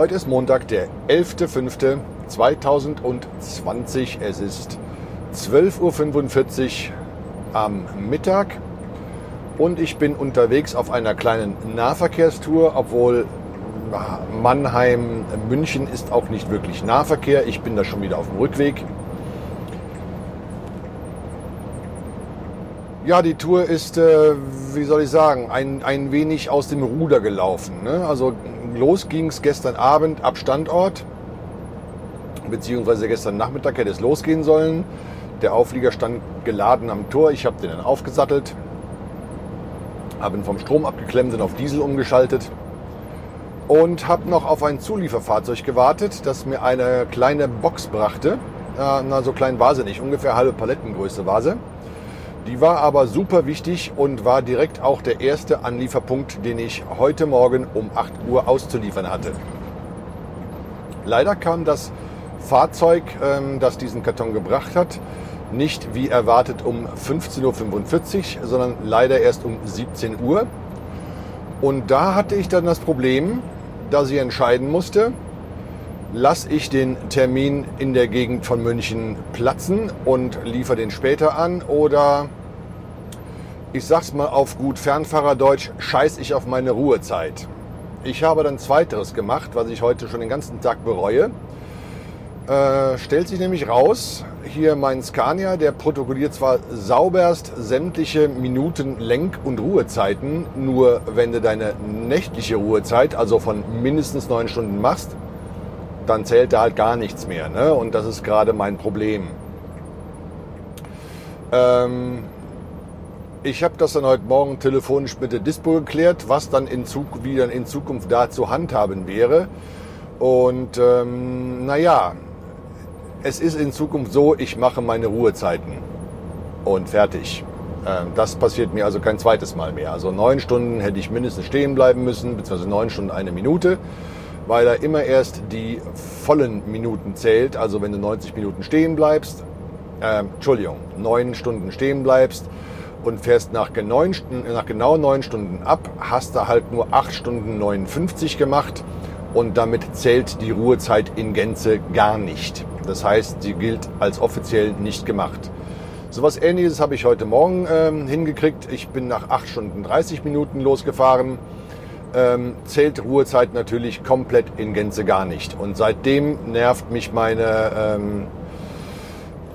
Heute ist Montag, der 11.05.2020. Es ist 12.45 Uhr am Mittag und ich bin unterwegs auf einer kleinen Nahverkehrstour, obwohl Mannheim, München ist auch nicht wirklich Nahverkehr. Ich bin da schon wieder auf dem Rückweg. Ja, die Tour ist, äh, wie soll ich sagen, ein, ein wenig aus dem Ruder gelaufen. Ne? Also los ging es gestern Abend ab Standort, beziehungsweise gestern Nachmittag hätte es losgehen sollen. Der Auflieger stand geladen am Tor. Ich habe den dann aufgesattelt, habe ihn vom Strom abgeklemmt und auf Diesel umgeschaltet und habe noch auf ein Zulieferfahrzeug gewartet, das mir eine kleine Box brachte. Äh, na, so klein war sie nicht, ungefähr halbe Palettengröße war sie. Die war aber super wichtig und war direkt auch der erste Anlieferpunkt, den ich heute Morgen um 8 Uhr auszuliefern hatte. Leider kam das Fahrzeug, ähm, das diesen Karton gebracht hat, nicht wie erwartet um 15.45 Uhr, sondern leider erst um 17 Uhr. Und da hatte ich dann das Problem, dass ich entscheiden musste, lasse ich den Termin in der Gegend von München platzen und liefere den später an oder ich sag's mal auf gut Fernfahrerdeutsch, scheiß ich auf meine Ruhezeit. Ich habe dann zweiteres gemacht, was ich heute schon den ganzen Tag bereue. Äh, stellt sich nämlich raus, hier mein Scania, der protokolliert zwar sauberst sämtliche Minuten Lenk- und Ruhezeiten, nur wenn du deine nächtliche Ruhezeit, also von mindestens neun Stunden machst, dann zählt da halt gar nichts mehr. Ne? Und das ist gerade mein Problem. Ähm, ich habe das dann heute Morgen telefonisch mit der Dispo geklärt, was dann in Zug, wie dann in Zukunft da zu handhaben wäre. Und ähm, naja, es ist in Zukunft so, ich mache meine Ruhezeiten und fertig. Ähm, das passiert mir also kein zweites Mal mehr. Also neun Stunden hätte ich mindestens stehen bleiben müssen, beziehungsweise neun Stunden eine Minute weil er immer erst die vollen Minuten zählt. Also wenn du 90 Minuten stehen bleibst, äh, Entschuldigung, neun Stunden stehen bleibst und fährst nach, neun, nach genau neun Stunden ab, hast du halt nur acht Stunden 59 gemacht und damit zählt die Ruhezeit in Gänze gar nicht. Das heißt, sie gilt als offiziell nicht gemacht. So was ähnliches habe ich heute Morgen ähm, hingekriegt. Ich bin nach 8 Stunden 30 Minuten losgefahren ähm, zählt Ruhezeit natürlich komplett in Gänze gar nicht. Und seitdem nervt mich meine ähm,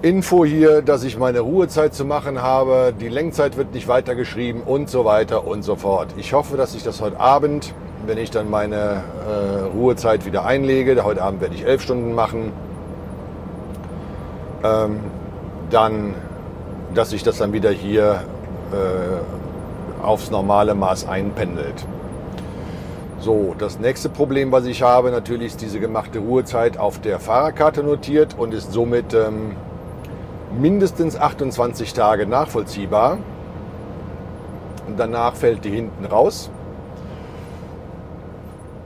Info hier, dass ich meine Ruhezeit zu machen habe. Die Lenkzeit wird nicht weitergeschrieben und so weiter und so fort. Ich hoffe, dass ich das heute Abend, wenn ich dann meine äh, Ruhezeit wieder einlege, heute Abend werde ich elf Stunden machen, ähm, dann, dass sich das dann wieder hier äh, aufs normale Maß einpendelt. So, das nächste Problem, was ich habe, natürlich ist diese gemachte Ruhezeit auf der Fahrerkarte notiert und ist somit ähm, mindestens 28 Tage nachvollziehbar. Und danach fällt die hinten raus.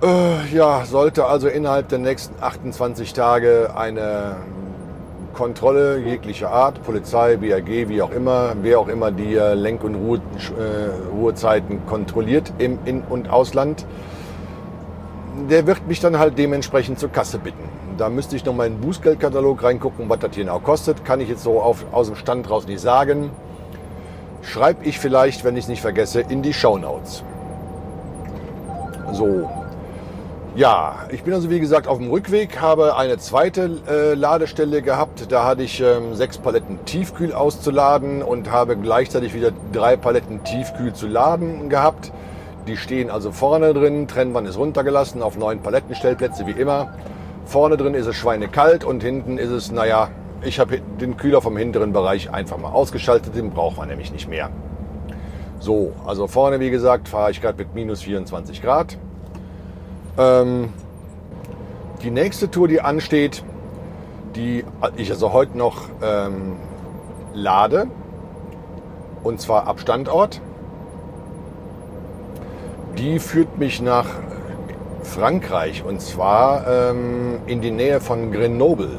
Äh, ja, sollte also innerhalb der nächsten 28 Tage eine Kontrolle jeglicher Art, Polizei, BAG, wie auch immer, wer auch immer die Lenk- und Ruhe, äh, Ruhezeiten kontrolliert im In- und Ausland, der wird mich dann halt dementsprechend zur Kasse bitten. Da müsste ich noch mal in den Bußgeldkatalog reingucken, was das hier genau kostet. Kann ich jetzt so auf, aus dem Stand raus nicht sagen. Schreibe ich vielleicht, wenn ich es nicht vergesse, in die Show Notes. So. Ja, ich bin also wie gesagt auf dem Rückweg, habe eine zweite äh, Ladestelle gehabt. Da hatte ich ähm, sechs Paletten Tiefkühl auszuladen und habe gleichzeitig wieder drei Paletten Tiefkühl zu laden gehabt. Die stehen also vorne drin, Trennwand ist runtergelassen auf neun Palettenstellplätze wie immer. Vorne drin ist es schweinekalt und hinten ist es, naja, ich habe den Kühler vom hinteren Bereich einfach mal ausgeschaltet, den braucht man nämlich nicht mehr. So, also vorne wie gesagt fahre ich gerade mit minus 24 Grad. Ähm, die nächste Tour, die ansteht, die ich also heute noch ähm, lade, und zwar ab Standort die führt mich nach Frankreich und zwar ähm, in die Nähe von Grenoble.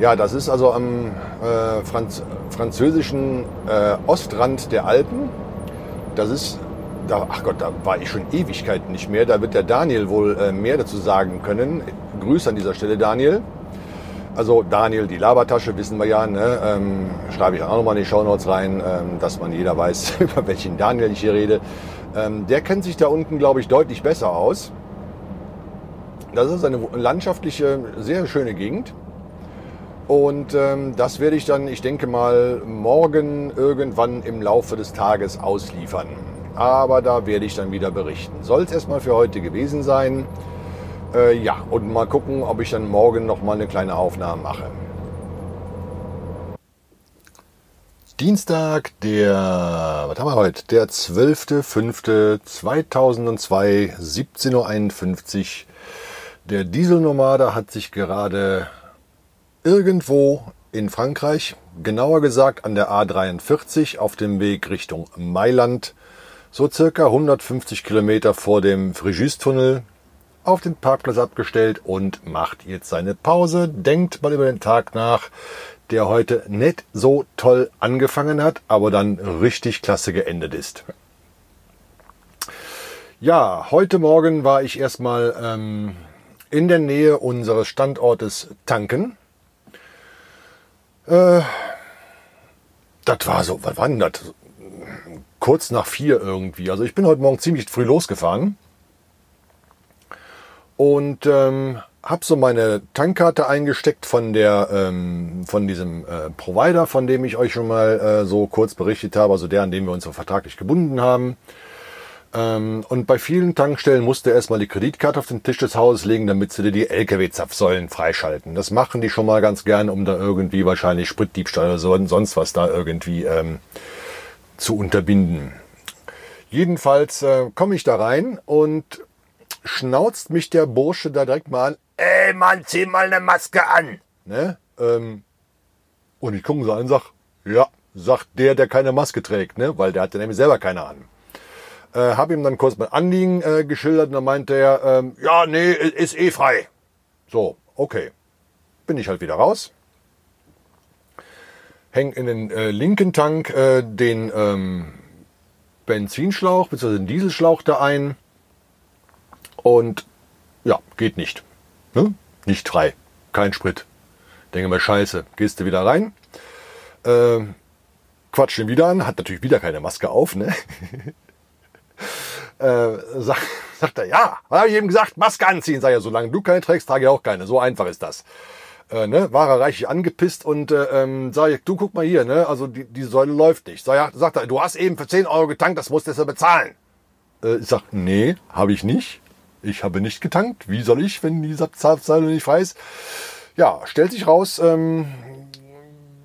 Ja, das ist also am äh, Franz französischen äh, Ostrand der Alpen. Das ist da, ach Gott, da war ich schon Ewigkeiten nicht mehr. Da wird der Daniel wohl äh, mehr dazu sagen können. Grüße an dieser Stelle, Daniel. Also Daniel, die Labertasche, wissen wir ja, ne? ähm, schreibe ich auch nochmal in die Shownotes rein, ähm, dass man jeder weiß, über welchen Daniel ich hier rede. Ähm, der kennt sich da unten, glaube ich, deutlich besser aus. Das ist eine landschaftliche, sehr schöne Gegend. Und ähm, das werde ich dann, ich denke mal, morgen irgendwann im Laufe des Tages ausliefern. Aber da werde ich dann wieder berichten. Soll es erstmal für heute gewesen sein. Äh, ja, und mal gucken, ob ich dann morgen noch mal eine kleine Aufnahme mache. Dienstag, der, was haben wir heute? Der 12.05.2002, 17.51 Uhr. Der Dieselnomade hat sich gerade irgendwo in Frankreich, genauer gesagt an der A43 auf dem Weg Richtung Mailand, so circa 150 Kilometer vor dem Frigis-Tunnel, auf den Parkplatz abgestellt und macht jetzt seine Pause. Denkt mal über den Tag nach, der heute nicht so toll angefangen hat, aber dann richtig klasse geendet ist. Ja, heute Morgen war ich erstmal ähm, in der Nähe unseres Standortes tanken. Äh, das war so, was war denn das? Kurz nach vier irgendwie. Also ich bin heute Morgen ziemlich früh losgefahren und ähm, habe so meine Tankkarte eingesteckt von der ähm, von diesem äh, Provider, von dem ich euch schon mal äh, so kurz berichtet habe, also der, an dem wir uns so vertraglich gebunden haben. Ähm, und bei vielen Tankstellen musste erstmal die Kreditkarte auf den Tisch des Hauses legen, damit sie dir die LKW-Zapfsäulen freischalten. Das machen die schon mal ganz gern, um da irgendwie wahrscheinlich Spritdiebstahl oder so sonst was da irgendwie ähm, zu unterbinden. Jedenfalls äh, komme ich da rein und schnauzt mich der Bursche da direkt mal an. Ey Mann, zieh mal eine Maske an. Ne? Ähm, und ich gucke so an und sag, ja, sagt der, der keine Maske trägt, ne? Weil der hatte nämlich selber keine an. Äh, hab ihm dann kurz mein Anliegen äh, geschildert und dann meinte er, ähm, ja, nee, ist eh frei. So, okay. Bin ich halt wieder raus. Häng in den äh, linken Tank äh, den ähm, Benzinschlauch bzw. den Dieselschlauch da ein und ja, geht nicht. Ne? Nicht frei. Kein Sprit. Denke mal, scheiße. Gehst du wieder rein. Äh, quatsch ihn wieder an. Hat natürlich wieder keine Maske auf. Ne? äh, sag, sagt er, ja, habe ich eben gesagt, Maske anziehen. Sag ja, solange du keine trägst, trage ich auch keine. So einfach ist das. Äh, ne, war er reichlich angepisst und äh, ähm, sag ich, du guck mal hier, ne, also die, die Säule läuft nicht. Sag, sagt er, du hast eben für 10 Euro getankt, das musst du jetzt bezahlen. Äh, ich sag, nee, habe ich nicht. Ich habe nicht getankt. Wie soll ich, wenn die Zapfsäule nicht frei ist? Ja, stellt sich raus, ähm,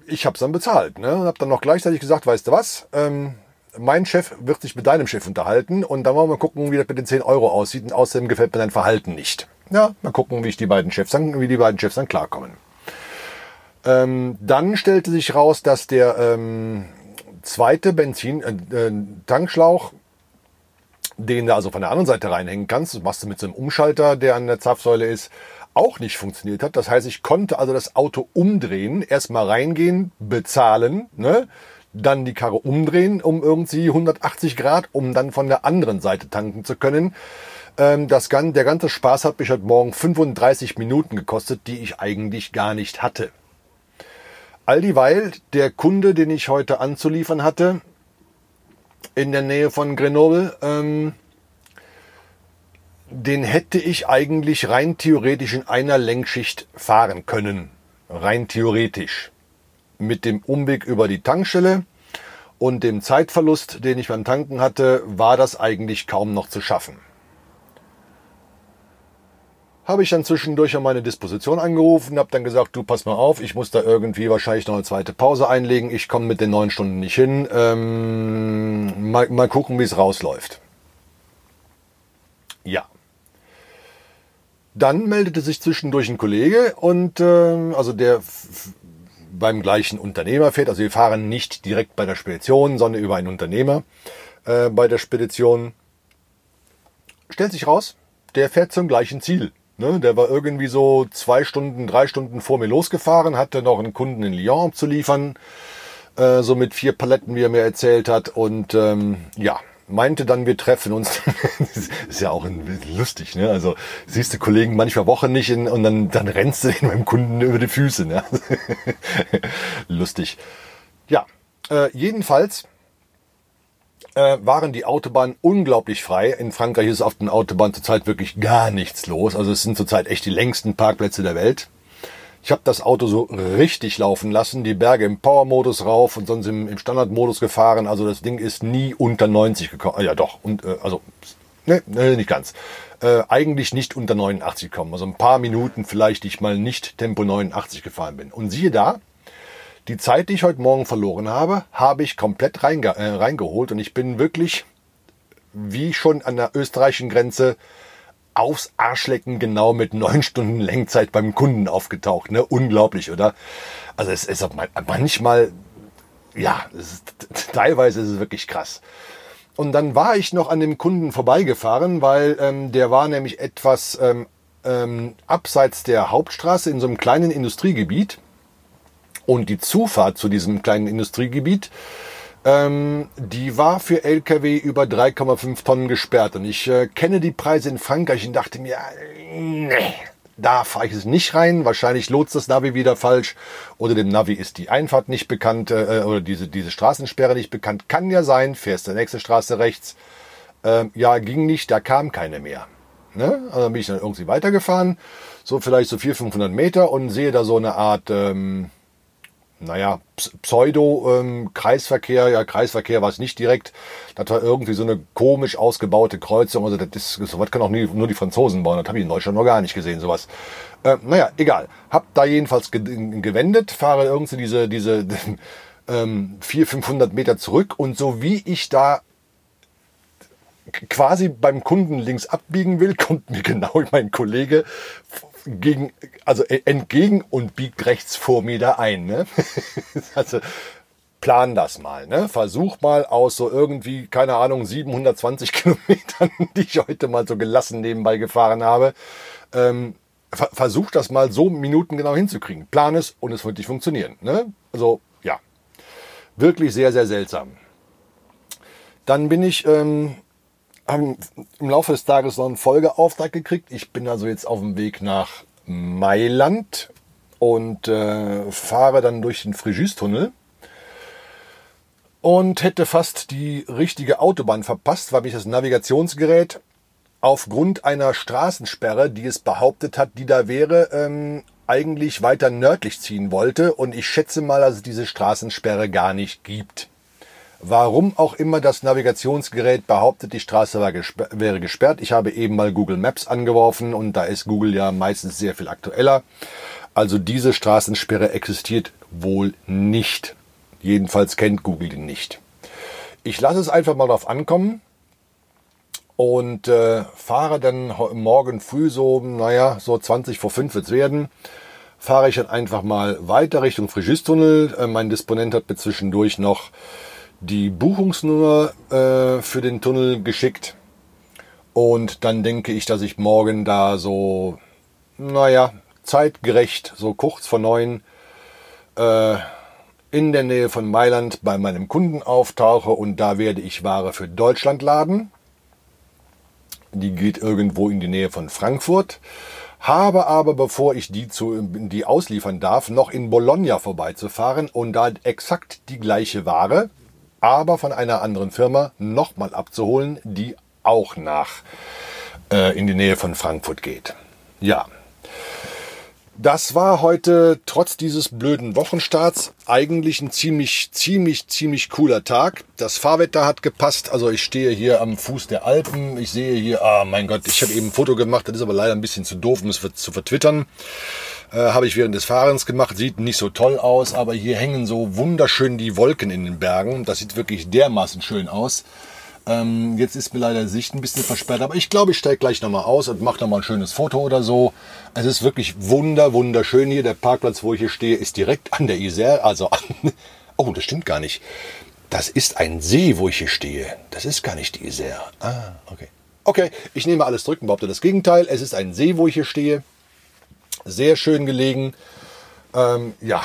ich habe es dann bezahlt. Ne? Und habe dann noch gleichzeitig gesagt, weißt du was, ähm, mein Chef wird sich mit deinem Chef unterhalten und dann wollen wir gucken, wie das mit den 10 Euro aussieht. Und außerdem gefällt mir dein Verhalten nicht. Ja, mal gucken, wie ich die beiden Chefs dann, wie die beiden Chefs dann klarkommen. Ähm, dann stellte sich raus, dass der ähm, zweite Benzin-Tankschlauch äh, den du also von der anderen Seite reinhängen kannst, machst du mit so einem Umschalter, der an der Zapfsäule ist, auch nicht funktioniert hat. Das heißt, ich konnte also das Auto umdrehen, erstmal reingehen, bezahlen, ne? dann die Karre umdrehen um irgendwie 180 Grad, um dann von der anderen Seite tanken zu können. Ähm, das, der ganze Spaß hat mich heute Morgen 35 Minuten gekostet, die ich eigentlich gar nicht hatte. All dieweil der Kunde, den ich heute anzuliefern hatte, in der Nähe von Grenoble. Ähm, den hätte ich eigentlich rein theoretisch in einer Lenkschicht fahren können. Rein theoretisch. Mit dem Umweg über die Tankstelle und dem Zeitverlust, den ich beim Tanken hatte, war das eigentlich kaum noch zu schaffen habe ich dann zwischendurch an meine Disposition angerufen, habe dann gesagt, du pass mal auf, ich muss da irgendwie wahrscheinlich noch eine zweite Pause einlegen, ich komme mit den neun Stunden nicht hin, ähm, mal, mal gucken, wie es rausläuft. Ja. Dann meldete sich zwischendurch ein Kollege und äh, also der beim gleichen Unternehmer fährt, also wir fahren nicht direkt bei der Spedition, sondern über einen Unternehmer äh, bei der Spedition. Stellt sich raus, der fährt zum gleichen Ziel. Ne, der war irgendwie so zwei Stunden, drei Stunden vor mir losgefahren, hatte noch einen Kunden in Lyon zu liefern, äh, so mit vier Paletten, wie er mir erzählt hat. Und ähm, ja, meinte dann, wir treffen uns. ist ja auch lustig, ne? Also siehst du Kollegen manchmal Wochen nicht in, und dann, dann rennst du in meinem Kunden über die Füße, ne? lustig. Ja, äh, jedenfalls äh, waren die Autobahnen unglaublich frei. In Frankreich ist auf den Autobahnen zurzeit wirklich gar nichts los. Also es sind zurzeit echt die längsten Parkplätze der Welt. Ich habe das Auto so richtig laufen lassen, die Berge im Power-Modus rauf und sonst im, im Standard-Modus gefahren. Also das Ding ist nie unter 90 gekommen. Ja doch, und äh, also ne, ne, nicht ganz. Äh, eigentlich nicht unter 89 gekommen. Also ein paar Minuten vielleicht, die ich mal nicht Tempo 89 gefahren bin. Und siehe da, die Zeit, die ich heute Morgen verloren habe, habe ich komplett reinge äh, reingeholt und ich bin wirklich wie schon an der österreichischen Grenze aufs Arschlecken genau mit neun Stunden Lenkzeit beim Kunden aufgetaucht. Ne? Unglaublich, oder? Also es ist manchmal, ja, ist, teilweise ist es wirklich krass. Und dann war ich noch an dem Kunden vorbeigefahren, weil ähm, der war nämlich etwas ähm, ähm, abseits der Hauptstraße in so einem kleinen Industriegebiet. Und die Zufahrt zu diesem kleinen Industriegebiet ähm, die war für Lkw über 3,5 Tonnen gesperrt. Und ich äh, kenne die Preise in Frankreich und dachte mir, nee, da fahre ich es nicht rein. Wahrscheinlich lotst das Navi wieder falsch. Oder dem Navi ist die Einfahrt nicht bekannt äh, oder diese, diese Straßensperre nicht bekannt. Kann ja sein, fährst der nächste Straße rechts. Ähm, ja, ging nicht, da kam keine mehr. Ne? Also bin ich dann irgendwie weitergefahren, so vielleicht so 400, 500 Meter und sehe da so eine Art... Ähm, naja, Pseudo-Kreisverkehr, ähm, ja, Kreisverkehr war es nicht direkt. Das war irgendwie so eine komisch ausgebaute Kreuzung. Also das ist, sowas können auch nie, nur die Franzosen bauen. Das habe ich in Deutschland noch gar nicht gesehen, sowas. Äh, naja, egal. Hab da jedenfalls ge gewendet, fahre irgendwie diese, diese ähm, 400, 500 Meter zurück und so wie ich da quasi beim Kunden links abbiegen will, kommt mir genau mein Kollege gegen, also entgegen und biegt rechts vor mir da ein. Ne? also plan das mal. Ne? Versuch mal aus so irgendwie, keine Ahnung, 720 Kilometern, die ich heute mal so gelassen nebenbei gefahren habe, ähm, ver versuch das mal so minutengenau hinzukriegen. Plan es und es wird nicht funktionieren. Ne? Also ja, wirklich sehr, sehr seltsam. Dann bin ich ähm, haben im Laufe des Tages noch einen Folgeauftrag gekriegt. Ich bin also jetzt auf dem Weg nach Mailand und äh, fahre dann durch den Frigis-Tunnel und hätte fast die richtige Autobahn verpasst, weil mich das Navigationsgerät aufgrund einer Straßensperre, die es behauptet hat, die da wäre, ähm, eigentlich weiter nördlich ziehen wollte. Und ich schätze mal, dass es diese Straßensperre gar nicht gibt. Warum auch immer das Navigationsgerät behauptet, die Straße gesper wäre gesperrt. Ich habe eben mal Google Maps angeworfen und da ist Google ja meistens sehr viel aktueller. Also diese Straßensperre existiert wohl nicht. Jedenfalls kennt Google die nicht. Ich lasse es einfach mal darauf ankommen und äh, fahre dann morgen früh so, naja, so 20 vor 5 wird es werden, fahre ich dann einfach mal weiter Richtung Frigistunnel. Äh, mein Disponent hat mir zwischendurch noch die Buchungsnummer äh, für den Tunnel geschickt. Und dann denke ich, dass ich morgen da so, naja, zeitgerecht, so kurz vor neun, äh, in der Nähe von Mailand bei meinem Kunden auftauche und da werde ich Ware für Deutschland laden. Die geht irgendwo in die Nähe von Frankfurt. Habe aber, bevor ich die, zu, die ausliefern darf, noch in Bologna vorbeizufahren und da exakt die gleiche Ware, aber von einer anderen Firma nochmal abzuholen, die auch nach äh, in die Nähe von Frankfurt geht. Ja. Das war heute trotz dieses blöden Wochenstarts eigentlich ein ziemlich, ziemlich, ziemlich cooler Tag. Das Fahrwetter hat gepasst. Also ich stehe hier am Fuß der Alpen. Ich sehe hier, ah mein Gott, ich habe eben ein Foto gemacht. Das ist aber leider ein bisschen zu doof, um es zu vertwittern. Äh, Habe ich während des Fahrens gemacht. Sieht nicht so toll aus, aber hier hängen so wunderschön die Wolken in den Bergen. Das sieht wirklich dermaßen schön aus. Ähm, jetzt ist mir leider Sicht ein bisschen versperrt, aber ich glaube, ich steige gleich nochmal aus und mache nochmal ein schönes Foto oder so. Es ist wirklich wunder, wunderschön hier. Der Parkplatz, wo ich hier stehe, ist direkt an der Isère. Also, an, oh, das stimmt gar nicht. Das ist ein See, wo ich hier stehe. Das ist gar nicht die Isère. Ah, okay. Okay, ich nehme alles zurück und behaupte das Gegenteil. Es ist ein See, wo ich hier stehe. Sehr schön gelegen. Ähm, ja.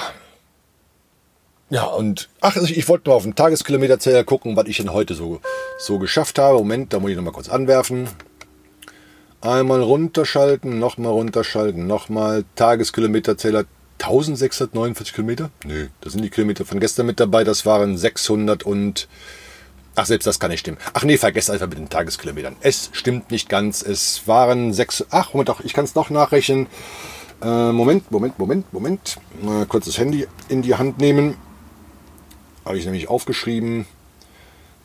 Ja, und ach, ich wollte mal auf den Tageskilometerzähler gucken, was ich denn heute so, so geschafft habe. Moment, da muss ich noch mal kurz anwerfen. Einmal runterschalten, nochmal runterschalten, nochmal. Tageskilometerzähler 1649 Kilometer? Nö, da sind die Kilometer von gestern mit dabei. Das waren 600 und... Ach, selbst das kann nicht stimmen. Ach nee, vergesst einfach mit den Tageskilometern. Es stimmt nicht ganz. Es waren sechs... Ach, Moment, doch, ich kann es noch nachrechnen. Äh, Moment, Moment, Moment, Moment. Mal kurz Handy in die Hand nehmen. Habe ich nämlich aufgeschrieben.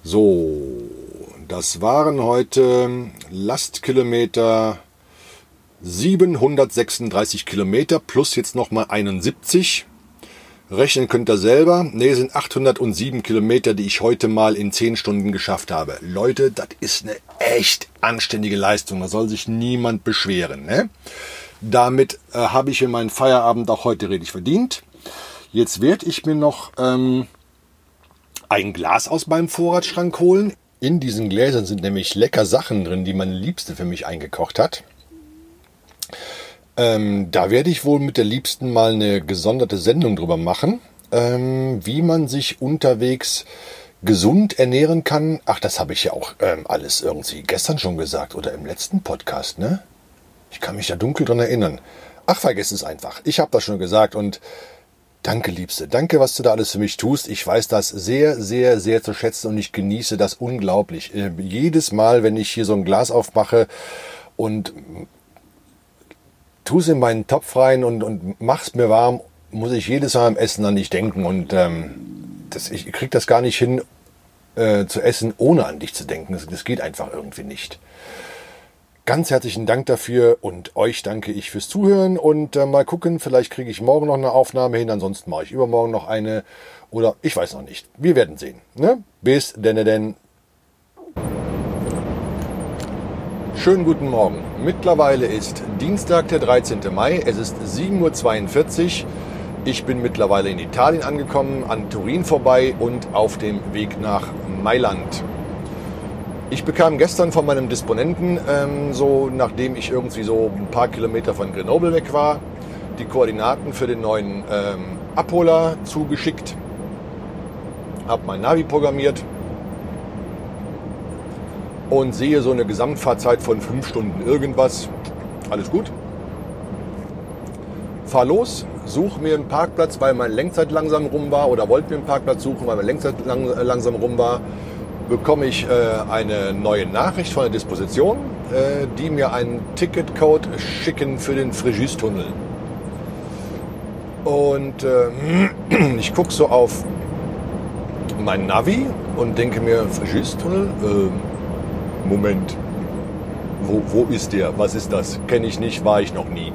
So, das waren heute Lastkilometer 736 Kilometer plus jetzt nochmal 71. Rechnen könnt ihr selber. Ne, sind 807 Kilometer, die ich heute mal in 10 Stunden geschafft habe. Leute, das ist eine echt anständige Leistung. Da soll sich niemand beschweren. Ne? Damit äh, habe ich mir meinen Feierabend auch heute richtig verdient. Jetzt werde ich mir noch ähm, ein Glas aus meinem Vorratsschrank holen. In diesen Gläsern sind nämlich lecker Sachen drin, die meine Liebste für mich eingekocht hat. Ähm, da werde ich wohl mit der Liebsten mal eine gesonderte Sendung drüber machen, ähm, wie man sich unterwegs gesund ernähren kann. Ach, das habe ich ja auch ähm, alles irgendwie gestern schon gesagt oder im letzten Podcast, ne? Ich kann mich da dunkel dran erinnern. Ach, vergiss es einfach. Ich habe das schon gesagt und Danke, Liebste. Danke, was du da alles für mich tust. Ich weiß das sehr, sehr, sehr zu schätzen und ich genieße das unglaublich. Äh, jedes Mal, wenn ich hier so ein Glas aufmache und tu es in meinen Topf rein und, und mach's mir warm, muss ich jedes Mal am Essen an dich denken und ähm, das, ich krieg das gar nicht hin äh, zu essen, ohne an dich zu denken. Das, das geht einfach irgendwie nicht. Ganz herzlichen Dank dafür und euch danke ich fürs Zuhören und äh, mal gucken, vielleicht kriege ich morgen noch eine Aufnahme hin, ansonsten mache ich übermorgen noch eine oder ich weiß noch nicht. Wir werden sehen. Ne? Bis denn denn. Schönen guten Morgen. Mittlerweile ist Dienstag, der 13. Mai. Es ist 7.42 Uhr. Ich bin mittlerweile in Italien angekommen, an Turin vorbei und auf dem Weg nach Mailand. Ich bekam gestern von meinem Disponenten, ähm, so nachdem ich irgendwie so ein paar Kilometer von Grenoble weg war, die Koordinaten für den neuen ähm, Abholer zugeschickt. Habe mein Navi programmiert und sehe so eine Gesamtfahrzeit von fünf Stunden irgendwas. Alles gut. Fahr los, suche mir einen Parkplatz, weil mein Lenkzeit langsam rum war oder wollte mir einen Parkplatz suchen, weil mein Lenkzeit lang, langsam rum war bekomme ich äh, eine neue Nachricht von der Disposition, äh, die mir einen Ticketcode schicken für den Frigis-Tunnel. Und äh, ich gucke so auf mein Navi und denke mir, Frigis-Tunnel? Äh, Moment, wo, wo ist der? Was ist das? Kenne ich nicht, war ich noch nie.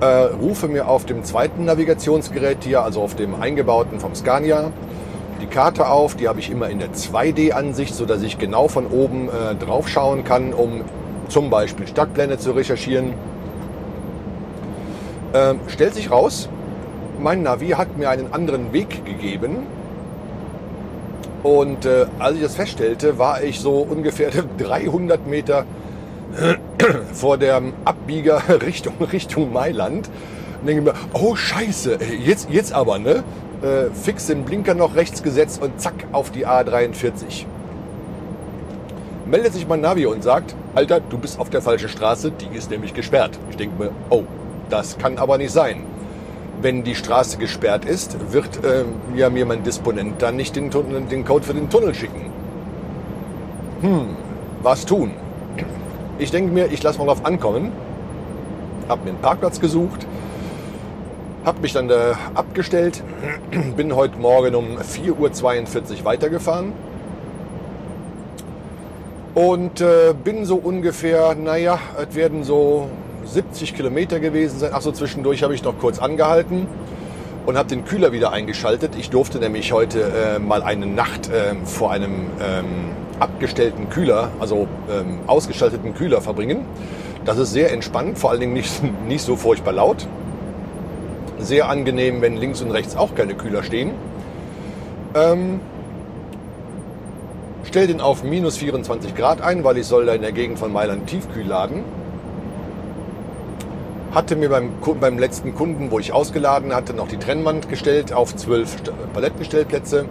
Äh, rufe mir auf dem zweiten Navigationsgerät hier, also auf dem eingebauten vom Scania, die Karte auf, die habe ich immer in der 2D-Ansicht, sodass ich genau von oben äh, drauf schauen kann, um zum Beispiel Stadtpläne zu recherchieren. Ähm, stellt sich raus, mein Navi hat mir einen anderen Weg gegeben. Und äh, als ich das feststellte, war ich so ungefähr 300 Meter vor dem Abbieger Richtung, Richtung Mailand. Und denke mir, oh Scheiße, jetzt, jetzt aber, ne? Äh, fix den Blinker noch rechts gesetzt und zack auf die A43. Meldet sich mein Navi und sagt, Alter, du bist auf der falschen Straße, die ist nämlich gesperrt. Ich denke mir, oh, das kann aber nicht sein. Wenn die Straße gesperrt ist, wird äh, ja mir mein Disponent dann nicht den, den Code für den Tunnel schicken. Hm, was tun? Ich denke mir, ich lasse mal drauf ankommen. Hab mir einen Parkplatz gesucht, hab mich dann äh, abgestellt, bin heute Morgen um 4.42 Uhr weitergefahren und äh, bin so ungefähr, naja, es werden so 70 Kilometer gewesen sein. Achso, zwischendurch habe ich noch kurz angehalten und habe den Kühler wieder eingeschaltet. Ich durfte nämlich heute äh, mal eine Nacht äh, vor einem ähm, abgestellten Kühler, also ähm, ausgeschalteten Kühler verbringen. Das ist sehr entspannt, vor allen Dingen nicht, nicht so furchtbar laut. Sehr angenehm, wenn links und rechts auch keine Kühler stehen. Ähm, stell den auf minus 24 Grad ein, weil ich soll da in der Gegend von Mailand tiefkühl laden. Hatte mir beim, beim letzten Kunden, wo ich ausgeladen hatte, noch die Trennwand gestellt auf zwölf Palettenstellplätze.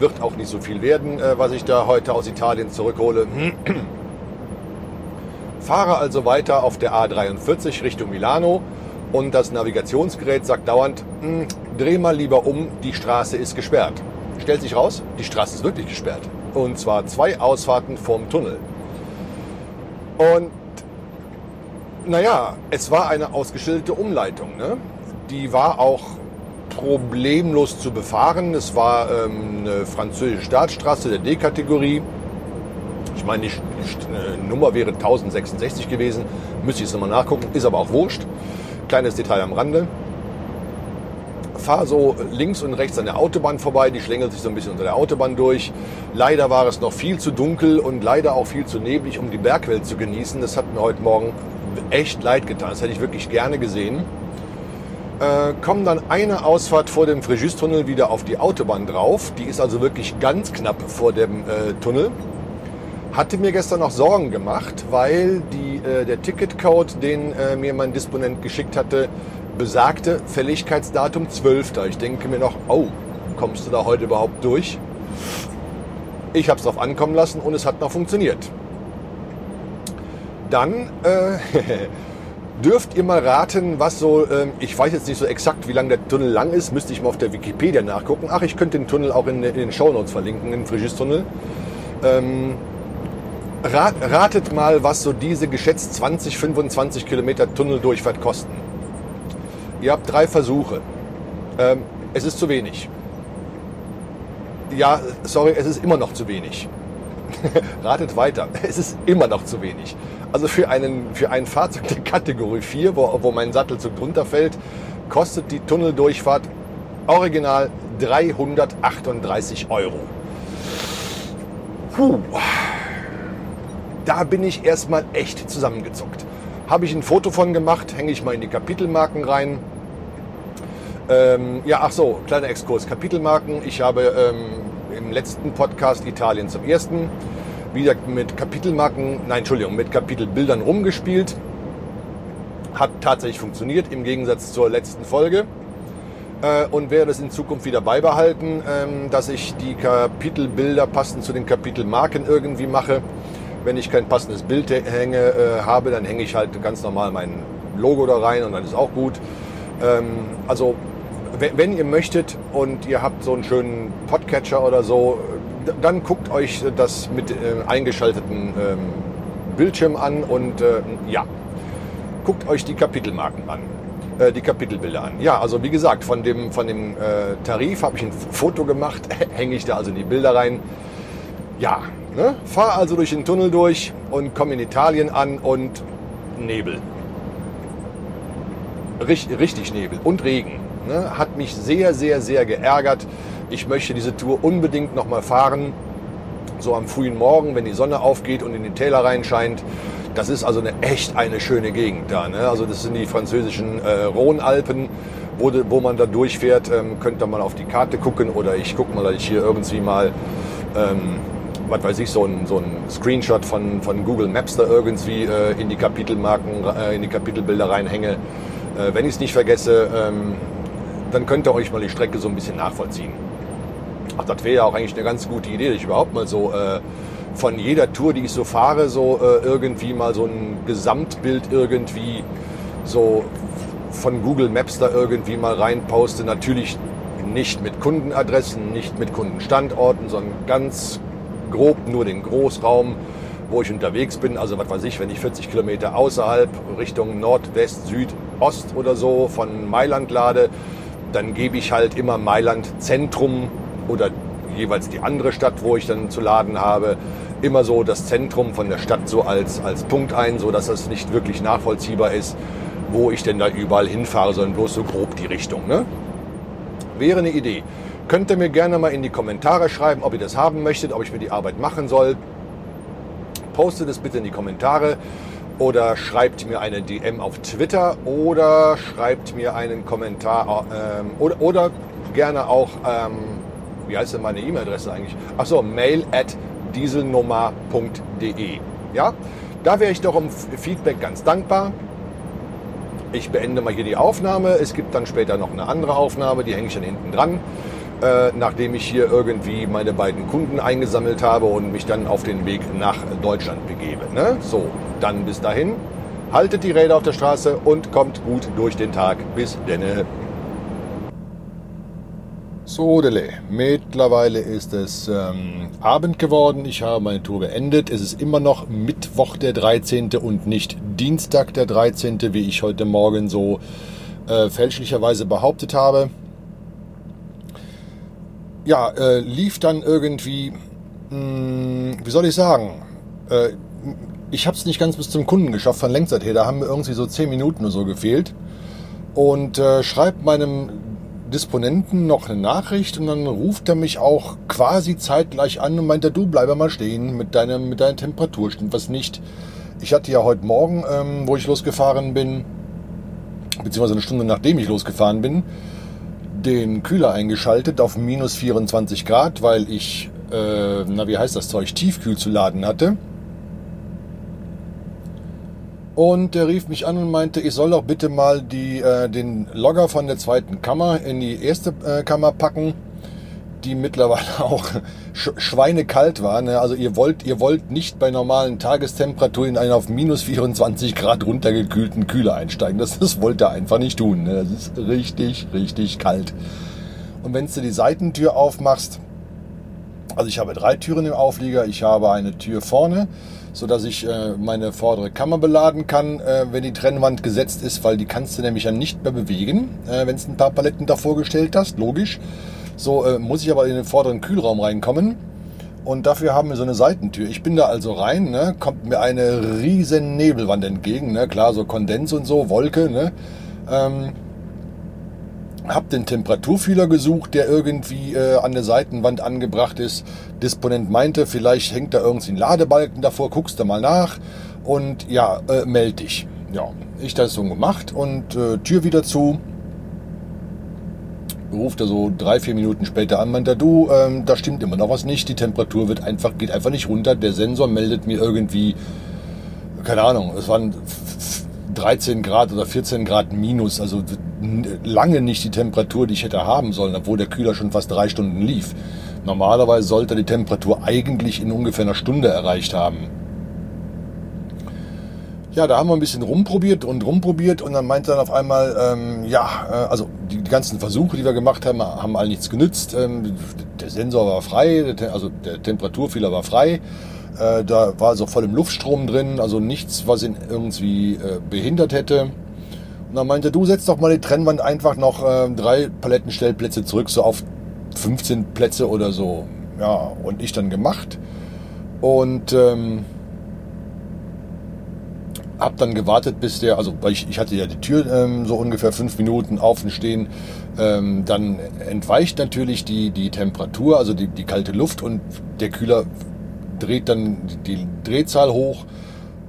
Wird auch nicht so viel werden, äh, was ich da heute aus Italien zurückhole. Fahre also weiter auf der A43 Richtung Milano und das Navigationsgerät sagt dauernd, hm, dreh mal lieber um, die Straße ist gesperrt. Stellt sich raus, die Straße ist wirklich gesperrt. Und zwar zwei Ausfahrten vom Tunnel. Und naja, es war eine ausgeschilderte Umleitung. Ne? Die war auch problemlos zu befahren. Es war ähm, eine französische Staatsstraße der D-Kategorie. Ich meine, die, die Nummer wäre 1066 gewesen. Müsste ich es nochmal nachgucken. Ist aber auch wurscht. Kleines Detail am Rande. Fahr so links und rechts an der Autobahn vorbei. Die schlängelt sich so ein bisschen unter der Autobahn durch. Leider war es noch viel zu dunkel und leider auch viel zu neblig, um die Bergwelt zu genießen. Das hat mir heute Morgen echt leid getan. Das hätte ich wirklich gerne gesehen. Äh, kommen dann eine Ausfahrt vor dem Fréjus-Tunnel wieder auf die Autobahn drauf. Die ist also wirklich ganz knapp vor dem äh, Tunnel. Hatte mir gestern noch Sorgen gemacht, weil die, äh, der Ticketcode, den äh, mir mein Disponent geschickt hatte, besagte Fälligkeitsdatum 12. Ich denke mir noch, oh, kommst du da heute überhaupt durch? Ich habe es drauf ankommen lassen und es hat noch funktioniert. Dann äh, dürft ihr mal raten, was so, ähm, ich weiß jetzt nicht so exakt, wie lang der Tunnel lang ist, müsste ich mal auf der Wikipedia nachgucken. Ach, ich könnte den Tunnel auch in, in den Shownotes verlinken, den Frigis-Tunnel. Ähm, rat, ratet mal, was so diese geschätzt 20, 25 Kilometer Tunneldurchfahrt kosten. Ihr habt drei Versuche. Ähm, es ist zu wenig. Ja, sorry, es ist immer noch zu wenig. Ratet weiter. Es ist immer noch zu wenig. Also für, einen, für ein Fahrzeug der Kategorie 4, wo, wo mein Sattelzug drunter fällt, kostet die Tunneldurchfahrt original 338 Euro. Puh. Da bin ich erstmal echt zusammengezuckt. Habe ich ein Foto von gemacht, hänge ich mal in die Kapitelmarken rein. Ähm, ja, ach so, kleiner Exkurs. Kapitelmarken. Ich habe ähm, im letzten Podcast Italien zum ersten wieder mit Kapitelmarken, nein, Entschuldigung, mit Kapitelbildern rumgespielt. Hat tatsächlich funktioniert im Gegensatz zur letzten Folge äh, und werde es in Zukunft wieder beibehalten, ähm, dass ich die Kapitelbilder passend zu den Kapitelmarken irgendwie mache. Wenn ich kein passendes Bild hänge, äh, habe, dann hänge ich halt ganz normal mein Logo da rein und dann ist auch gut. Ähm, also wenn ihr möchtet und ihr habt so einen schönen Podcatcher oder so, dann guckt euch das mit äh, eingeschalteten ähm, Bildschirm an und äh, ja, guckt euch die Kapitelmarken an, äh, die Kapitelbilder an. Ja, also wie gesagt, von dem, von dem äh, Tarif habe ich ein Foto gemacht, hänge ich da also in die Bilder rein. Ja, ne? fahr also durch den Tunnel durch und komme in Italien an und Nebel. Richtig, richtig Nebel und Regen. Ne? Hat mich sehr, sehr, sehr geärgert. Ich möchte diese Tour unbedingt nochmal fahren. So am frühen Morgen, wenn die Sonne aufgeht und in die Täler reinscheint. Das ist also eine, echt eine schöne Gegend da. Ne? Also das sind die französischen äh, Rhône-Alpen, wo, wo, man da durchfährt. Ähm, könnt ihr mal auf die Karte gucken oder ich gucke mal, dass ich hier irgendwie mal, ähm, was weiß ich, so ein, so ein Screenshot von, von Google Maps da irgendwie äh, in die Kapitelmarken, äh, in die Kapitelbilder reinhänge. Äh, wenn ich es nicht vergesse, ähm, dann könnt ihr euch mal die Strecke so ein bisschen nachvollziehen. Ach, das wäre ja auch eigentlich eine ganz gute Idee, dass ich überhaupt mal so äh, von jeder Tour, die ich so fahre, so äh, irgendwie mal so ein Gesamtbild irgendwie so von Google Maps da irgendwie mal reinposte. Natürlich nicht mit Kundenadressen, nicht mit Kundenstandorten, sondern ganz grob nur den Großraum, wo ich unterwegs bin. Also was weiß ich, wenn ich 40 Kilometer außerhalb Richtung Nord, West, Süd, Ost oder so von Mailand lade, dann gebe ich halt immer Mailand Zentrum oder jeweils die andere Stadt, wo ich dann zu laden habe, immer so das Zentrum von der Stadt so als, als Punkt ein, so dass das nicht wirklich nachvollziehbar ist, wo ich denn da überall hinfahre, sondern bloß so grob die Richtung. Ne? Wäre eine Idee. Könnt ihr mir gerne mal in die Kommentare schreiben, ob ihr das haben möchtet, ob ich mir die Arbeit machen soll. Postet es bitte in die Kommentare oder schreibt mir eine DM auf Twitter oder schreibt mir einen Kommentar ähm, oder, oder, gerne auch, ähm, wie heißt denn meine E-Mail-Adresse eigentlich? Achso, mail at dieselnummer.de. Ja, da wäre ich doch um Feedback ganz dankbar. ich beende mal hier die Aufnahme. Es gibt dann später noch eine andere Aufnahme, die hänge ich dann hinten dran. Äh, nachdem ich hier irgendwie meine beiden Kunden eingesammelt habe und mich dann auf den Weg nach Deutschland begebe. Ne? So, dann bis dahin. Haltet die Räder auf der Straße und kommt gut durch den Tag. Bis denne. So, Dele. Mittlerweile ist es ähm, Abend geworden. Ich habe meine Tour beendet. Es ist immer noch Mittwoch der 13. und nicht Dienstag der 13., wie ich heute Morgen so äh, fälschlicherweise behauptet habe. Ja, äh, lief dann irgendwie, mh, hm, wie soll ich sagen, äh, ich habe es nicht ganz bis zum Kunden geschafft von Längzeit her. Da haben mir irgendwie so 10 Minuten oder so gefehlt. Und äh, schreibt meinem Disponenten noch eine Nachricht und dann ruft er mich auch quasi zeitgleich an und meinte, du bleib mal stehen, mit, deinem, mit deiner Temperatur stimmt was nicht. Ich hatte ja heute Morgen, ähm, wo ich losgefahren bin, beziehungsweise eine Stunde nachdem ich losgefahren bin, den Kühler eingeschaltet auf minus 24 Grad, weil ich, äh, na wie heißt das Zeug, tiefkühl zu laden hatte. Und der rief mich an und meinte, ich soll doch bitte mal die, äh, den Logger von der zweiten Kammer in die erste äh, Kammer packen, die mittlerweile auch sch schweinekalt war. Ne? Also ihr wollt, ihr wollt nicht bei normalen Tagestemperaturen in einen auf minus 24 Grad runtergekühlten Kühler einsteigen. Das, das wollt ihr einfach nicht tun. Ne? Das ist richtig, richtig kalt. Und wenn du die Seitentür aufmachst, also ich habe drei Türen im Auflieger, ich habe eine Tür vorne, so dass ich äh, meine vordere Kammer beladen kann, äh, wenn die Trennwand gesetzt ist, weil die kannst du nämlich ja nicht mehr bewegen, äh, wenn es ein paar Paletten davor gestellt hast, logisch. So äh, muss ich aber in den vorderen Kühlraum reinkommen und dafür haben wir so eine Seitentür. Ich bin da also rein, ne, kommt mir eine riesen Nebelwand entgegen, ne, klar so Kondens und so, Wolke, ne. Ähm, hab den Temperaturfühler gesucht, der irgendwie äh, an der Seitenwand angebracht ist. Disponent meinte, vielleicht hängt da irgendwie ein Ladebalken davor, guckst du mal nach und ja, äh, meld dich. Ja, ich das so gemacht und äh, Tür wieder zu. Ruft er so drei, vier Minuten später an, meint er, du, ähm, da stimmt immer noch was nicht, die Temperatur wird einfach, geht einfach nicht runter. Der Sensor meldet mir irgendwie, keine Ahnung, es waren 13 Grad oder 14 Grad minus, also lange nicht die Temperatur, die ich hätte haben sollen, obwohl der Kühler schon fast drei Stunden lief. Normalerweise sollte die Temperatur eigentlich in ungefähr einer Stunde erreicht haben. Ja, da haben wir ein bisschen rumprobiert und rumprobiert und dann meinte dann auf einmal, ähm, ja, äh, also die, die, ganzen Versuche, die wir gemacht haben, haben all nichts genützt. Ähm, der Sensor war frei, der, also der Temperaturfehler war frei. Äh, da war so voll im Luftstrom drin, also nichts, was ihn irgendwie äh, behindert hätte. Und dann meinte, du setzt doch mal die Trennwand einfach noch äh, drei Palettenstellplätze zurück, so auf 15 Plätze oder so. Ja, und ich dann gemacht. Und ähm, hab dann gewartet, bis der, also ich, ich hatte ja die Tür ähm, so ungefähr fünf Minuten offen stehen, ähm, dann entweicht natürlich die, die Temperatur, also die, die kalte Luft und der Kühler dreht dann die Drehzahl hoch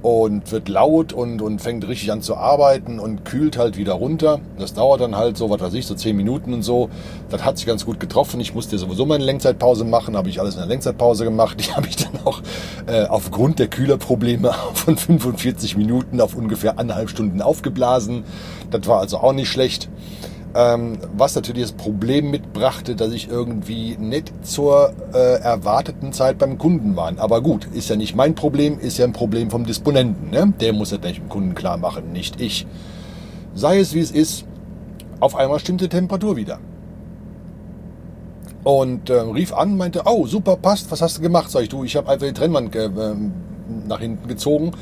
und wird laut und, und fängt richtig an zu arbeiten und kühlt halt wieder runter. Das dauert dann halt so, was weiß ich, so 10 Minuten und so. Das hat sich ganz gut getroffen. Ich musste sowieso meine Lenkzeitpause machen, habe ich alles in der Lenkzeitpause gemacht. Die habe ich dann auch äh, aufgrund der Kühlerprobleme von 45 Minuten auf ungefähr anderthalb Stunden aufgeblasen. Das war also auch nicht schlecht. Ähm, was natürlich das Problem mitbrachte, dass ich irgendwie nicht zur äh, erwarteten Zeit beim Kunden war. Aber gut, ist ja nicht mein Problem, ist ja ein Problem vom Disponenten. Ne? Der muss das dem Kunden klar machen, nicht ich. Sei es wie es ist, auf einmal stimmte Temperatur wieder. Und äh, rief an, meinte, oh, super, passt, was hast du gemacht? Sag ich, du, ich habe einfach die Trennwand äh, nach hinten gezogen,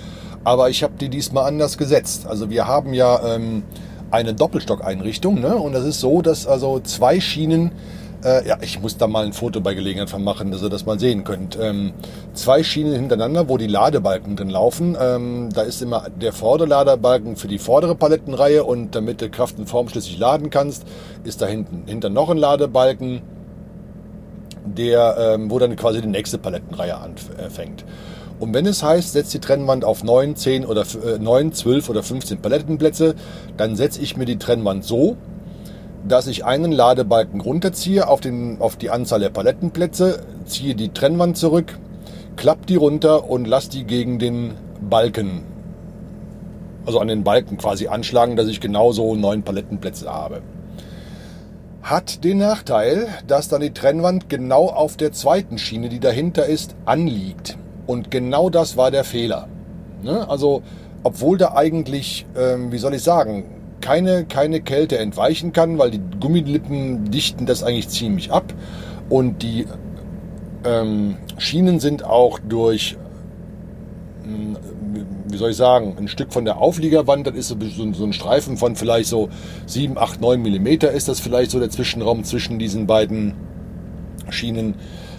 aber ich habe die diesmal anders gesetzt. Also wir haben ja... Ähm, eine Doppelstockeinrichtung. Ne? Und das ist so, dass also zwei Schienen, äh, ja, ich muss da mal ein Foto bei Gelegenheit von machen, dass ihr das mal sehen könnt. Ähm, zwei Schienen hintereinander, wo die Ladebalken drin laufen. Ähm, da ist immer der Vorderladerbalken für die vordere Palettenreihe und damit du Kraft und Form schlüssig laden kannst, ist da hinten hinter noch ein Ladebalken, der, ähm, wo dann quasi die nächste Palettenreihe anfängt. Und wenn es heißt, setzt die Trennwand auf 9, 10 oder äh, 9, 12 oder 15 Palettenplätze, dann setze ich mir die Trennwand so, dass ich einen Ladebalken runterziehe auf, den, auf die Anzahl der Palettenplätze, ziehe die Trennwand zurück, klappe die runter und lasse die gegen den Balken also an den Balken quasi anschlagen, dass ich genauso neun Palettenplätze habe. Hat den Nachteil, dass dann die Trennwand genau auf der zweiten Schiene, die dahinter ist, anliegt. Und genau das war der Fehler. Ne? Also, obwohl da eigentlich, ähm, wie soll ich sagen, keine, keine Kälte entweichen kann, weil die Gummilippen dichten das eigentlich ziemlich ab. Und die ähm, Schienen sind auch durch hm, wie soll ich sagen, ein Stück von der Aufliegerwand, das ist so, so ein Streifen von vielleicht so 7, 8, 9 Millimeter ist das vielleicht so der Zwischenraum zwischen diesen beiden Schienen.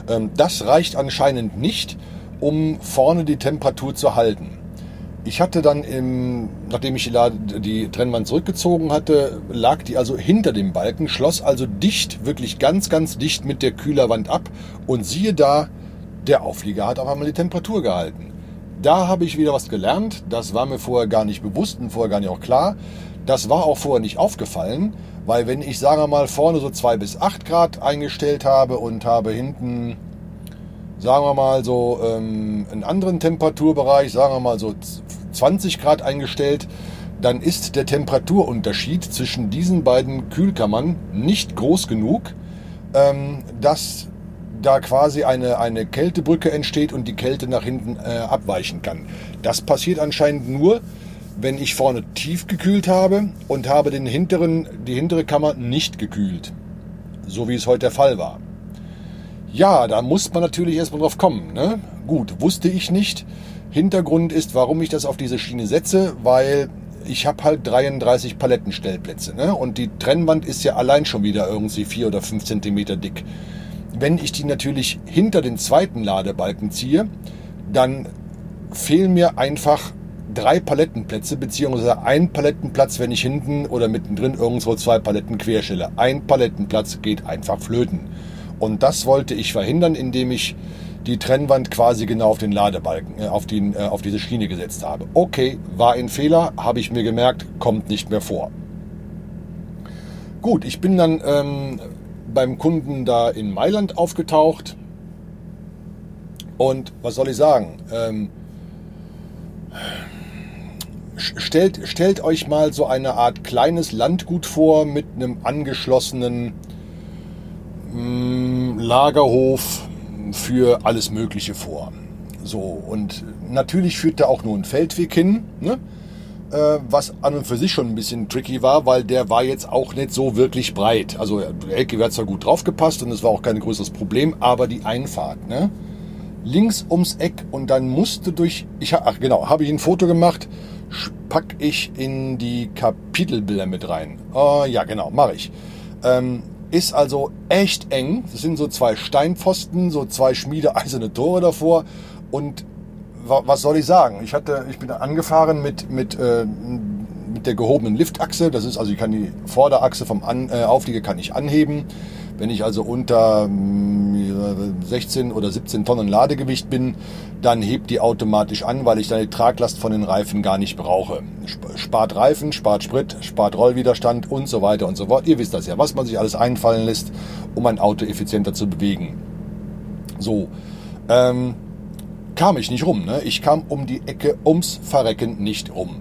Ähm, das reicht anscheinend nicht, um vorne die Temperatur zu halten. Ich hatte dann, im, nachdem ich die, Trennwand zurückgezogen hatte, lag die also hinter dem Balken, schloss also dicht, wirklich ganz, ganz dicht mit der Kühlerwand ab und siehe da, der Auflieger hat auf einmal die Temperatur gehalten. Da habe ich wieder was gelernt. Das war mir vorher gar nicht bewusst und vorher gar nicht auch klar. Das war auch vorher nicht aufgefallen, weil wenn ich, sagen wir mal, vorne so 2 bis 8 Grad eingestellt habe und habe hinten, sagen wir mal, so ähm, einen anderen Temperaturbereich, sagen wir mal so 20 Grad eingestellt, dann ist der Temperaturunterschied zwischen diesen beiden Kühlkammern nicht groß genug, ähm, dass da quasi eine, eine Kältebrücke entsteht und die Kälte nach hinten äh, abweichen kann. Das passiert anscheinend nur, wenn ich vorne tief gekühlt habe und habe den hinteren, die hintere Kammer nicht gekühlt. So wie es heute der Fall war. Ja, da muss man natürlich erstmal drauf kommen. Ne? Gut, wusste ich nicht. Hintergrund ist, warum ich das auf diese Schiene setze, weil ich habe halt 33 Palettenstellplätze. Ne? Und die Trennwand ist ja allein schon wieder irgendwie 4 oder 5 Zentimeter dick. Wenn ich die natürlich hinter den zweiten Ladebalken ziehe, dann fehlen mir einfach drei Palettenplätze, beziehungsweise ein Palettenplatz, wenn ich hinten oder mittendrin irgendwo zwei Paletten querstelle. Ein Palettenplatz geht einfach flöten. Und das wollte ich verhindern, indem ich die Trennwand quasi genau auf den Ladebalken, äh, auf, den, äh, auf diese Schiene gesetzt habe. Okay, war ein Fehler, habe ich mir gemerkt, kommt nicht mehr vor. Gut, ich bin dann ähm, beim Kunden da in Mailand aufgetaucht. Und was soll ich sagen? Ähm, stellt, stellt euch mal so eine Art kleines Landgut vor mit einem angeschlossenen Lagerhof für alles Mögliche vor. So, und natürlich führt da auch nur ein Feldweg hin. Ne? äh, was an und für sich schon ein bisschen tricky war, weil der war jetzt auch nicht so wirklich breit. Also der LKW hat zwar gut draufgepasst und es war auch kein größeres Problem, aber die Einfahrt, ne? Links ums Eck und dann musste durch, ich ach genau, habe ich ein Foto gemacht, pack ich in die Kapitelbilder mit rein. Oh, ja, genau, mache ich. Ähm, ist also echt eng. Das sind so zwei Steinpfosten, so zwei schmiedeeiserne Tore davor und was soll ich sagen? Ich hatte, ich bin angefahren mit, mit, äh, mit der gehobenen Liftachse. Das ist also, ich kann die Vorderachse vom An, äh, Auflieger kann ich anheben. Wenn ich also unter 16 mm, oder 17 Tonnen Ladegewicht bin, dann hebt die automatisch an, weil ich dann die Traglast von den Reifen gar nicht brauche. Spart Reifen, spart Sprit, spart Rollwiderstand und so weiter und so fort. Ihr wisst das ja, was man sich alles einfallen lässt, um ein Auto effizienter zu bewegen. So, ähm, kam ich nicht rum. Ne? Ich kam um die Ecke ums Verrecken nicht rum.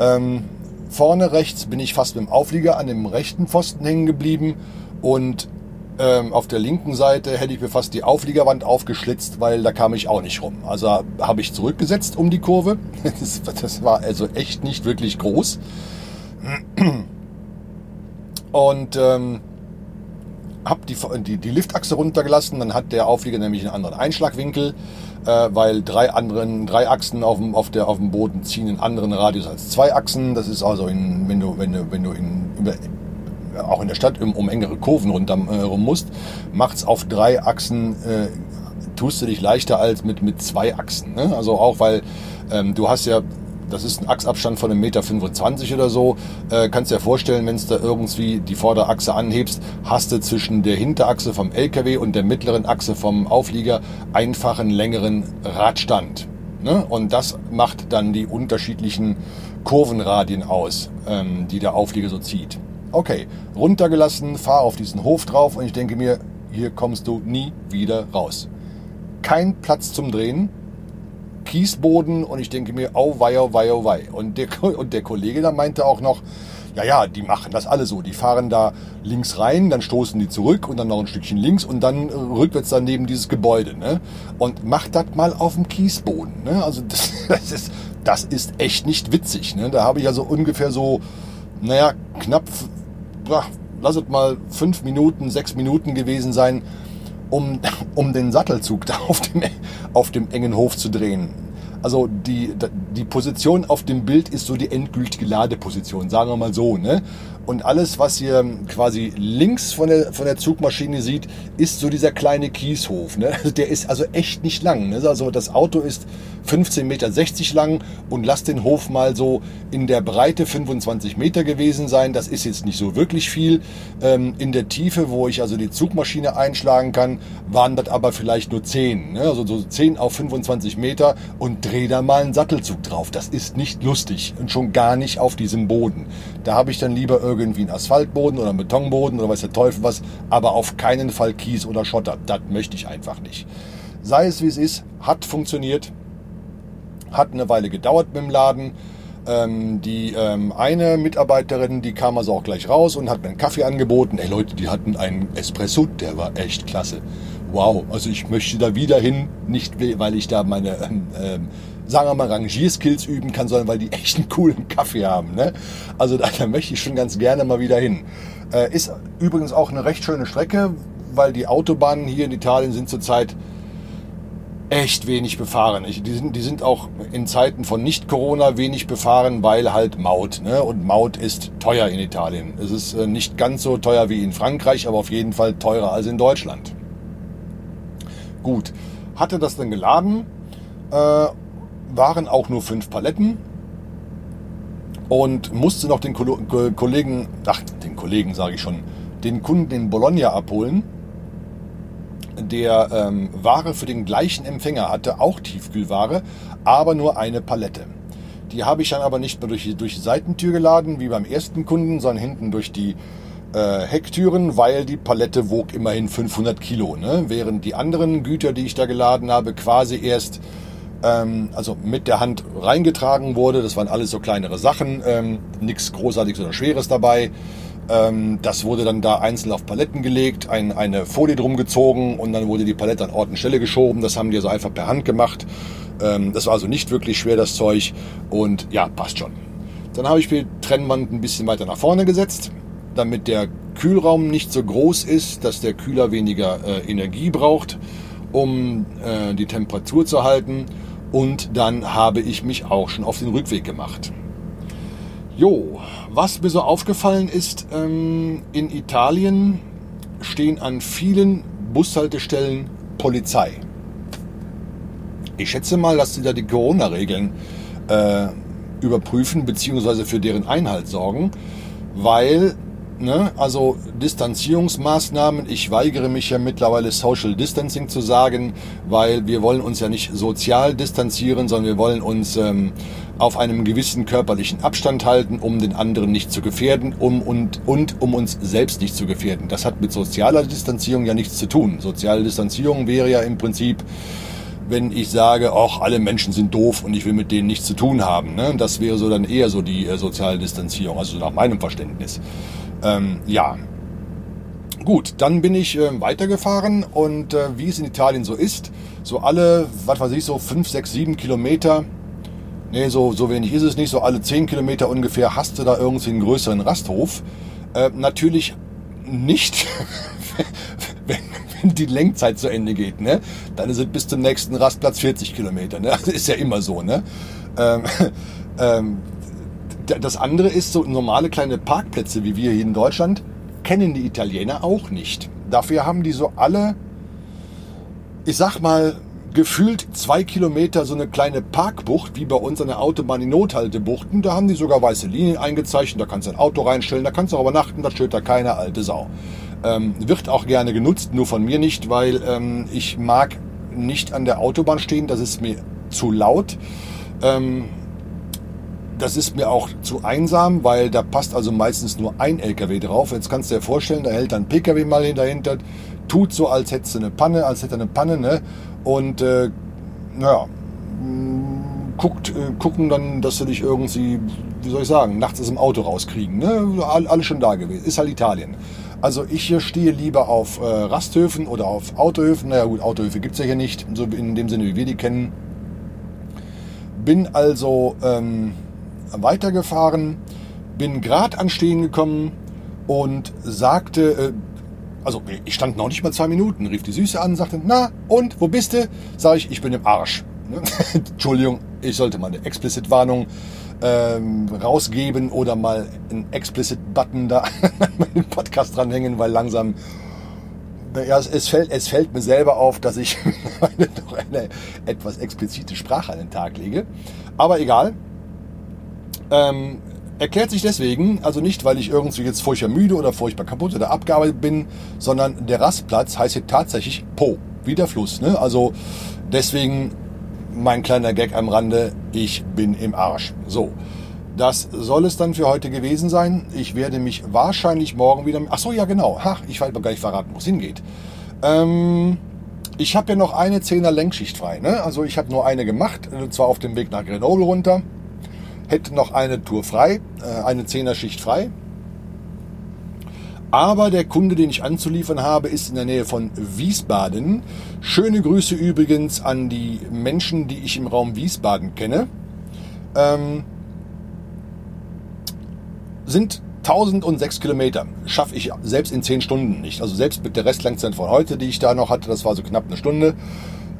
Ähm, vorne rechts bin ich fast mit dem Auflieger an dem rechten Pfosten hängen geblieben und ähm, auf der linken Seite hätte ich mir fast die Aufliegerwand aufgeschlitzt, weil da kam ich auch nicht rum. Also habe ich zurückgesetzt um die Kurve. Das, das war also echt nicht wirklich groß. Und ähm, habe die, die, die Liftachse runtergelassen, dann hat der Auflieger nämlich einen anderen Einschlagwinkel äh, weil drei anderen, drei Achsen auf dem, auf der, auf dem Boden ziehen einen anderen Radius als zwei Achsen. Das ist also, in, wenn du, wenn du, wenn du in, über, auch in der Stadt um, um engere Kurven rundherum äh, rum musst, macht's auf drei Achsen, äh, tust du dich leichter als mit, mit zwei Achsen. Ne? Also auch, weil ähm, du hast ja das ist ein Achsabstand von 1,25 Meter oder so. Äh, kannst dir vorstellen, wenn du da irgendwie die Vorderachse anhebst, hast du zwischen der Hinterachse vom LKW und der mittleren Achse vom Auflieger einfach einen längeren Radstand. Ne? Und das macht dann die unterschiedlichen Kurvenradien aus, ähm, die der Auflieger so zieht. Okay, runtergelassen, fahr auf diesen Hof drauf und ich denke mir, hier kommst du nie wieder raus. Kein Platz zum Drehen, Kiesboden und ich denke mir, oh wei, oh wei, oh wei. Und der, und der Kollege da meinte auch noch, ja, ja, die machen das alle so. Die fahren da links rein, dann stoßen die zurück und dann noch ein Stückchen links und dann äh, rückwärts daneben dieses Gebäude. Ne? Und macht das mal auf dem Kiesboden. Ne? Also das, das, ist, das ist echt nicht witzig. Ne? Da habe ich also ungefähr so, naja, knapp, ja, lass es mal fünf Minuten, sechs Minuten gewesen sein, um, um den Sattelzug da auf dem, auf dem engen Hof zu drehen. Also die, die Position auf dem Bild ist so die endgültige Ladeposition, sagen wir mal so. Ne? Und alles, was ihr quasi links von der, von der Zugmaschine sieht, ist so dieser kleine Kieshof. Ne? Also der ist also echt nicht lang. Ne? Also das Auto ist 15,60 Meter lang und lasst den Hof mal so in der Breite 25 Meter gewesen sein. Das ist jetzt nicht so wirklich viel. Ähm, in der Tiefe, wo ich also die Zugmaschine einschlagen kann, waren das aber vielleicht nur 10. Ne? Also so 10 auf 25 Meter und dreh da mal einen Sattelzug drauf. Das ist nicht lustig und schon gar nicht auf diesem Boden. Da habe ich dann lieber irgendwie einen Asphaltboden oder einen Betonboden oder weiß der Teufel was, aber auf keinen Fall Kies oder Schotter. Das möchte ich einfach nicht. Sei es wie es ist, hat funktioniert, hat eine Weile gedauert mit dem Laden. Ähm, die ähm, eine Mitarbeiterin, die kam also auch gleich raus und hat mir einen Kaffee angeboten. Ey Leute, die hatten einen Espresso, der war echt klasse. Wow, also ich möchte da wieder hin, nicht weil ich da meine, ähm, ähm, sagen wir mal, Rangierskills üben kann, sondern weil die echt einen coolen Kaffee haben. Ne? Also da, da möchte ich schon ganz gerne mal wieder hin. Äh, ist übrigens auch eine recht schöne Strecke, weil die Autobahnen hier in Italien sind zurzeit echt wenig befahren. Ich, die, sind, die sind auch in Zeiten von Nicht-Corona wenig befahren, weil halt Maut. Ne? Und Maut ist teuer in Italien. Es ist äh, nicht ganz so teuer wie in Frankreich, aber auf jeden Fall teurer als in Deutschland. Gut, hatte das dann geladen, äh, waren auch nur fünf Paletten und musste noch den Ko Kollegen, ach, den Kollegen sage ich schon, den Kunden in Bologna abholen der ähm, Ware für den gleichen Empfänger hatte, auch Tiefkühlware, aber nur eine Palette. Die habe ich dann aber nicht mehr durch, durch die Seitentür geladen, wie beim ersten Kunden, sondern hinten durch die äh, Hecktüren, weil die Palette wog immerhin 500 Kilo. Ne? Während die anderen Güter, die ich da geladen habe, quasi erst ähm, also mit der Hand reingetragen wurde. Das waren alles so kleinere Sachen, ähm, nichts Großartiges oder Schweres dabei. Ähm, das wurde dann da einzeln auf Paletten gelegt, ein, eine Folie drum gezogen und dann wurde die Palette an Ort und Stelle geschoben. Das haben die also einfach per Hand gemacht. Ähm, das war also nicht wirklich schwer, das Zeug. Und ja, passt schon. Dann habe ich die Trennwand ein bisschen weiter nach vorne gesetzt, damit der Kühlraum nicht so groß ist, dass der Kühler weniger äh, Energie braucht, um äh, die Temperatur zu halten. Und dann habe ich mich auch schon auf den Rückweg gemacht. Jo, was mir so aufgefallen ist, ähm, in Italien stehen an vielen Bushaltestellen Polizei. Ich schätze mal, dass sie da die Corona-Regeln äh, überprüfen bzw. für deren Einhalt sorgen, weil Ne? Also Distanzierungsmaßnahmen. Ich weigere mich ja mittlerweile Social Distancing zu sagen, weil wir wollen uns ja nicht sozial distanzieren, sondern wir wollen uns ähm, auf einem gewissen körperlichen Abstand halten, um den anderen nicht zu gefährden um, und, und um uns selbst nicht zu gefährden. Das hat mit sozialer Distanzierung ja nichts zu tun. Soziale Distanzierung wäre ja im Prinzip wenn ich sage, ach, alle Menschen sind doof und ich will mit denen nichts zu tun haben. Ne? Das wäre so dann eher so die äh, soziale Distanzierung, also nach meinem Verständnis. Ähm, ja. Gut, dann bin ich äh, weitergefahren und äh, wie es in Italien so ist, so alle, was weiß ich, so 5, 6, 7 Kilometer, nee, so, so wenig ist es nicht, so alle 10 Kilometer ungefähr hast du da irgendwie einen größeren Rasthof. Äh, natürlich nicht, wenn, wenn die Lenkzeit zu Ende geht, ne? Dann es bis zum nächsten Rastplatz 40 Kilometer, ne? Das ist ja immer so, ne? Ähm, ähm, das andere ist, so normale kleine Parkplätze wie wir hier in Deutschland, kennen die Italiener auch nicht. Dafür haben die so alle, ich sag mal, gefühlt zwei Kilometer so eine kleine Parkbucht, wie bei uns an der Autobahn die Nothaltebuchten. Da haben die sogar weiße Linien eingezeichnet, da kannst du ein Auto reinstellen, da kannst du auch übernachten, da steht da keine alte Sau. Ähm, wird auch gerne genutzt, nur von mir nicht, weil ähm, ich mag nicht an der Autobahn stehen, das ist mir zu laut. Ähm, das ist mir auch zu einsam, weil da passt also meistens nur ein LKW drauf. Jetzt kannst du dir vorstellen, da hält dann PKW mal dahinter, tut so, als hätte eine Panne, als hätte eine Panne, ne? Und äh, naja, guckt, äh, gucken dann, dass sie dich irgendwie, wie soll ich sagen, nachts aus dem Auto rauskriegen. Ne? Alles schon da gewesen. Ist halt Italien. Also ich stehe lieber auf äh, Rasthöfen oder auf Autohöfen. Naja gut, Autohöfe gibt es ja hier nicht, so in dem Sinne, wie wir die kennen. Bin also ähm, weitergefahren, bin gerade anstehen gekommen und sagte, äh, also ich stand noch nicht mal zwei Minuten, rief die Süße an, sagte, na und, wo bist du? Sag ich, ich bin im Arsch. Ne? Entschuldigung, ich sollte mal eine Explicit-Warnung ähm, rausgeben oder mal einen Explicit-Button da an den Podcast dranhängen, weil langsam ja, es, es, fällt, es fällt mir selber auf, dass ich eine, eine etwas explizite Sprache an den Tag lege. Aber egal. Ähm, erklärt sich deswegen, also nicht, weil ich irgendwie jetzt furchtbar müde oder furchtbar kaputt oder abgearbeitet bin, sondern der Rastplatz heißt hier tatsächlich Po, wie der Fluss. Ne? Also deswegen mein kleiner Gag am Rande, ich bin im Arsch. So, das soll es dann für heute gewesen sein. Ich werde mich wahrscheinlich morgen wieder... Ach so, ja genau. Ha, ich wollte gar nicht verraten, wo es hingeht. Ähm, ich habe ja noch eine 10er Lenkschicht frei. Ne? Also ich habe nur eine gemacht, und zwar auf dem Weg nach Grenoble runter. Hätte noch eine Tour frei, äh, eine 10er Schicht frei. Aber der Kunde, den ich anzuliefern habe, ist in der Nähe von Wiesbaden. Schöne Grüße übrigens an die Menschen, die ich im Raum Wiesbaden kenne. Ähm, sind 1006 Kilometer. Schaffe ich selbst in 10 Stunden nicht. Also selbst mit der Restlangzeit von heute, die ich da noch hatte, das war so knapp eine Stunde,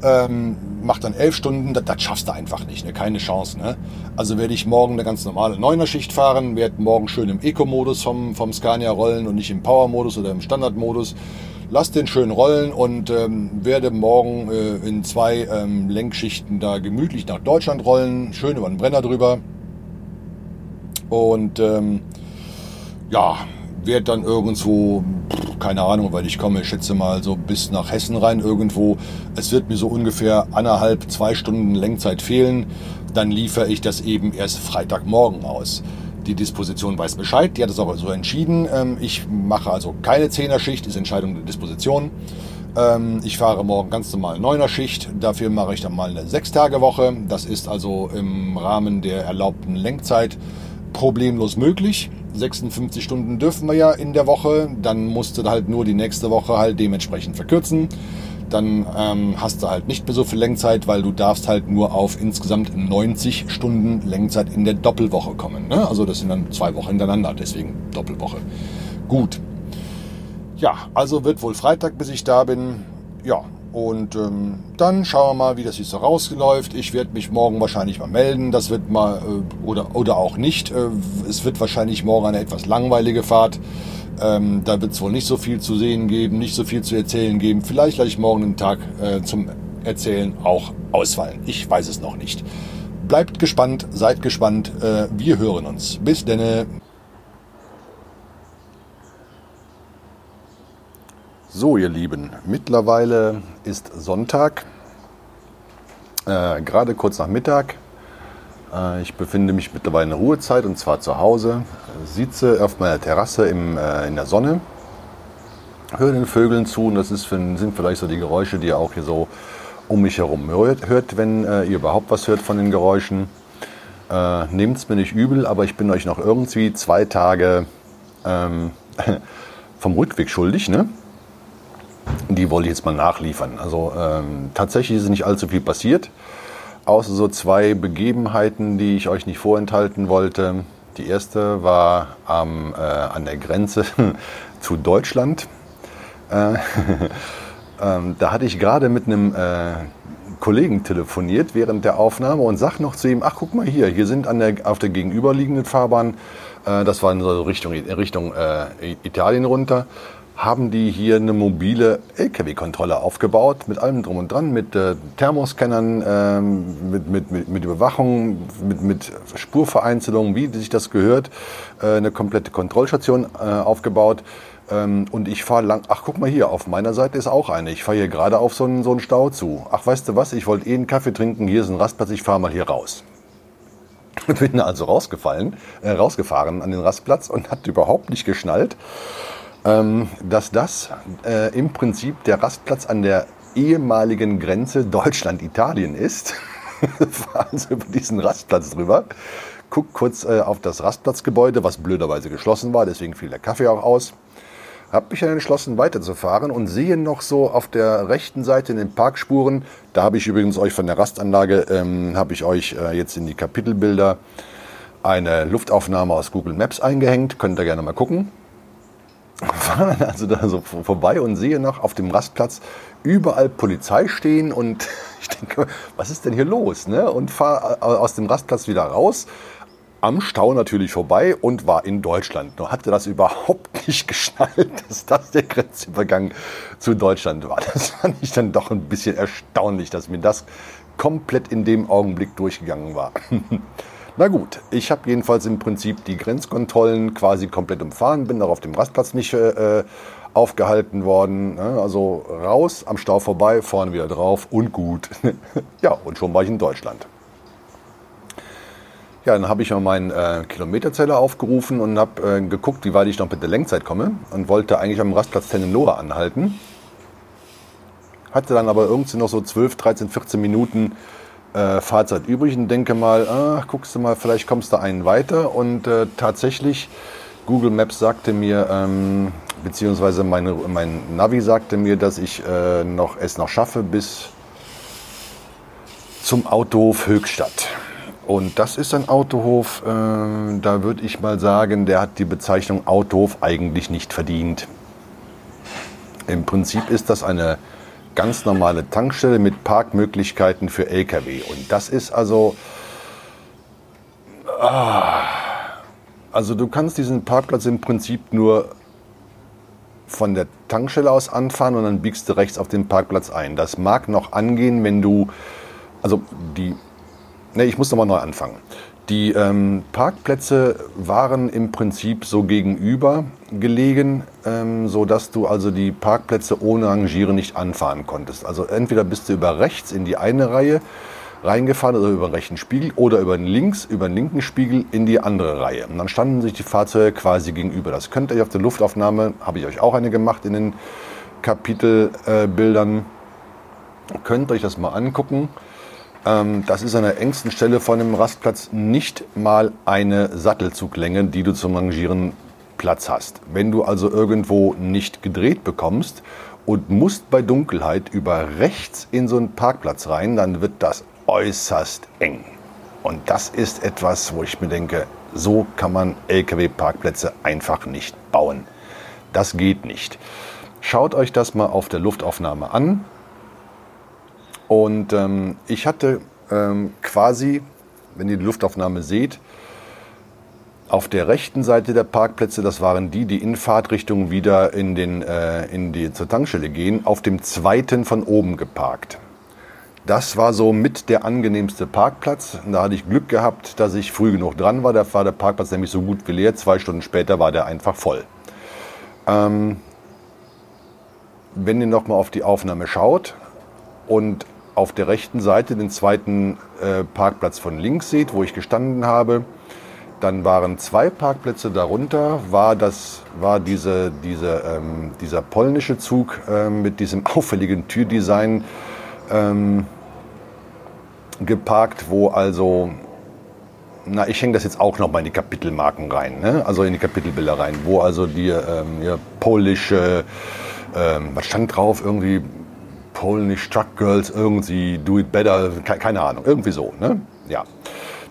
ähm, macht dann elf Stunden, das, das, schaffst du einfach nicht, ne? keine Chance. Ne? Also werde ich morgen eine ganz normale Neuner-Schicht fahren, werde morgen schön im Eco-Modus vom, vom Scania rollen und nicht im Power-Modus oder im Standard-Modus. Lass den schön rollen und ähm, werde morgen äh, in zwei ähm, Lenkschichten da gemütlich nach Deutschland rollen, schön über den Brenner drüber. Und ähm, ja, werde dann irgendwo, keine Ahnung, weil ich komme, ich schätze mal so bis nach Hessen rein irgendwo. Es wird mir so ungefähr anderthalb, zwei Stunden Lenkzeit fehlen. Dann liefere ich das eben erst Freitagmorgen aus. Die Disposition weiß Bescheid, die hat es aber so entschieden. Ähm, ich mache also keine Zehner-Schicht, ist Entscheidung der Disposition. Ähm, ich fahre morgen ganz normal Neuner Schicht, dafür mache ich dann mal eine Sechstage-Woche. Das ist also im Rahmen der erlaubten Lenkzeit problemlos möglich. 56 Stunden dürfen wir ja in der Woche. Dann musst du halt nur die nächste Woche halt dementsprechend verkürzen. Dann ähm, hast du halt nicht mehr so viel Lenkzeit, weil du darfst halt nur auf insgesamt 90 Stunden Lenkzeit in der Doppelwoche kommen. Ne? Also das sind dann zwei Wochen hintereinander, deswegen Doppelwoche. Gut. Ja, also wird wohl Freitag, bis ich da bin. Ja, und ähm, dann schauen wir mal, wie das jetzt so rausläuft. Ich werde mich morgen wahrscheinlich mal melden. Das wird mal, äh, oder, oder auch nicht. Äh, es wird wahrscheinlich morgen eine etwas langweilige Fahrt. Ähm, da wird es wohl nicht so viel zu sehen geben, nicht so viel zu erzählen geben. Vielleicht gleich morgen den Tag äh, zum Erzählen auch ausfallen. Ich weiß es noch nicht. Bleibt gespannt, seid gespannt. Äh, wir hören uns. Bis denne. So, ihr Lieben, mittlerweile ist Sonntag, äh, gerade kurz nach Mittag. Äh, ich befinde mich mittlerweile in der Ruhezeit und zwar zu Hause, sitze auf meiner Terrasse im, äh, in der Sonne, höre den Vögeln zu und das ist, sind vielleicht so die Geräusche, die ihr auch hier so um mich herum hört, hört wenn äh, ihr überhaupt was hört von den Geräuschen. Äh, Nehmt es mir nicht übel, aber ich bin euch noch irgendwie zwei Tage ähm, vom Rückweg schuldig, ne? Die wollte ich jetzt mal nachliefern. Also ähm, tatsächlich ist nicht allzu viel passiert, außer so zwei Begebenheiten, die ich euch nicht vorenthalten wollte. Die erste war ähm, äh, an der Grenze zu Deutschland. Äh, ähm, da hatte ich gerade mit einem äh, Kollegen telefoniert während der Aufnahme und sag noch zu ihm, ach guck mal hier, hier sind an der, auf der gegenüberliegenden Fahrbahn, äh, das war in so Richtung, Richtung äh, Italien runter, haben die hier eine mobile LKW-Kontrolle aufgebaut mit allem drum und dran, mit äh, Thermoscannern, äh, mit, mit, mit, mit, Überwachung, mit, mit Spurvereinzelung, wie sich das gehört, äh, eine komplette Kontrollstation äh, aufgebaut. Ähm, und ich fahre lang, ach guck mal hier, auf meiner Seite ist auch eine. Ich fahre hier gerade auf so einen, so einen Stau zu. Ach weißt du was, ich wollte eh einen Kaffee trinken, hier ist ein Rastplatz, ich fahre mal hier raus. Bin also rausgefallen, äh, rausgefahren an den Rastplatz und hat überhaupt nicht geschnallt ähm, dass das äh, im Prinzip der Rastplatz an der ehemaligen Grenze Deutschland-Italien ist. fahre also über diesen Rastplatz drüber, guck kurz äh, auf das Rastplatzgebäude, was blöderweise geschlossen war, deswegen fiel der Kaffee auch aus. Habe mich dann entschlossen, weiterzufahren und sehe noch so auf der rechten Seite in den Parkspuren, da habe ich übrigens euch von der Rastanlage, ähm, habe ich euch äh, jetzt in die Kapitelbilder eine Luftaufnahme aus Google Maps eingehängt, könnt ihr gerne mal gucken. Fahre dann also da so vorbei und sehe noch auf dem Rastplatz überall Polizei stehen und ich denke, was ist denn hier los? Ne? Und fahre aus dem Rastplatz wieder raus, am Stau natürlich vorbei und war in Deutschland. Nur hatte das überhaupt nicht geschnallt, dass das der Grenzübergang zu Deutschland war. Das fand ich dann doch ein bisschen erstaunlich, dass mir das komplett in dem Augenblick durchgegangen war. Na gut, ich habe jedenfalls im Prinzip die Grenzkontrollen quasi komplett umfahren, bin auch auf dem Rastplatz nicht äh, aufgehalten worden. Ne? Also raus, am Stau vorbei, vorne wieder drauf und gut. ja, und schon war ich in Deutschland. Ja, dann habe ich mal meinen äh, Kilometerzähler aufgerufen und habe äh, geguckt, wie weit ich noch mit der Lenkzeit komme und wollte eigentlich am Rastplatz Tennenlohe anhalten. Hatte dann aber irgendwie noch so 12, 13, 14 Minuten äh, Fahrzeit übrig und denke mal, ah, guckst du mal, vielleicht kommst du einen weiter. Und äh, tatsächlich, Google Maps sagte mir, ähm, beziehungsweise meine, mein Navi sagte mir, dass ich äh, noch, es noch schaffe bis zum Autohof Höchstadt. Und das ist ein Autohof, äh, da würde ich mal sagen, der hat die Bezeichnung Autohof eigentlich nicht verdient. Im Prinzip ist das eine ganz normale Tankstelle mit Parkmöglichkeiten für Lkw. Und das ist also... Ah, also du kannst diesen Parkplatz im Prinzip nur von der Tankstelle aus anfahren und dann biegst du rechts auf den Parkplatz ein. Das mag noch angehen, wenn du... Also die Ne, ich muss nochmal neu anfangen. Die ähm, Parkplätze waren im Prinzip so gegenüber gelegen, ähm, so dass du also die Parkplätze ohne Rangieren nicht anfahren konntest. Also entweder bist du über rechts in die eine Reihe reingefahren, also über den rechten Spiegel, oder über den links, über den linken Spiegel in die andere Reihe. Und dann standen sich die Fahrzeuge quasi gegenüber. Das könnt ihr auf der Luftaufnahme, habe ich euch auch eine gemacht in den Kapitelbildern, äh, könnt euch das mal angucken. Ähm, das ist an der engsten Stelle von dem Rastplatz nicht mal eine Sattelzuglänge, die du zum Rangieren Platz hast. Wenn du also irgendwo nicht gedreht bekommst und musst bei Dunkelheit über rechts in so einen Parkplatz rein, dann wird das äußerst eng. Und das ist etwas, wo ich mir denke, so kann man Lkw-Parkplätze einfach nicht bauen. Das geht nicht. Schaut euch das mal auf der Luftaufnahme an. Und ähm, ich hatte ähm, quasi, wenn ihr die Luftaufnahme seht, auf der rechten Seite der Parkplätze, das waren die, die in Fahrtrichtung wieder in, den, äh, in die, zur Tankstelle gehen, auf dem zweiten von oben geparkt. Das war so mit der angenehmste Parkplatz. Da hatte ich Glück gehabt, dass ich früh genug dran war. Da war der Parkplatz nämlich so gut wie leer. Zwei Stunden später war der einfach voll. Ähm, wenn ihr nochmal auf die Aufnahme schaut und auf der rechten Seite den zweiten äh, Parkplatz von links seht, wo ich gestanden habe. Dann waren zwei Parkplätze darunter, war, das, war diese, diese, ähm, dieser polnische Zug äh, mit diesem auffälligen Türdesign ähm, geparkt, wo also, na, ich hänge das jetzt auch noch mal in die Kapitelmarken rein, ne? also in die Kapitelbilder rein, wo also die ähm, ja, polnische, ähm, was stand drauf, irgendwie Polish Truck Girls, irgendwie Do It Better, keine Ahnung, irgendwie so. Ne? Ja.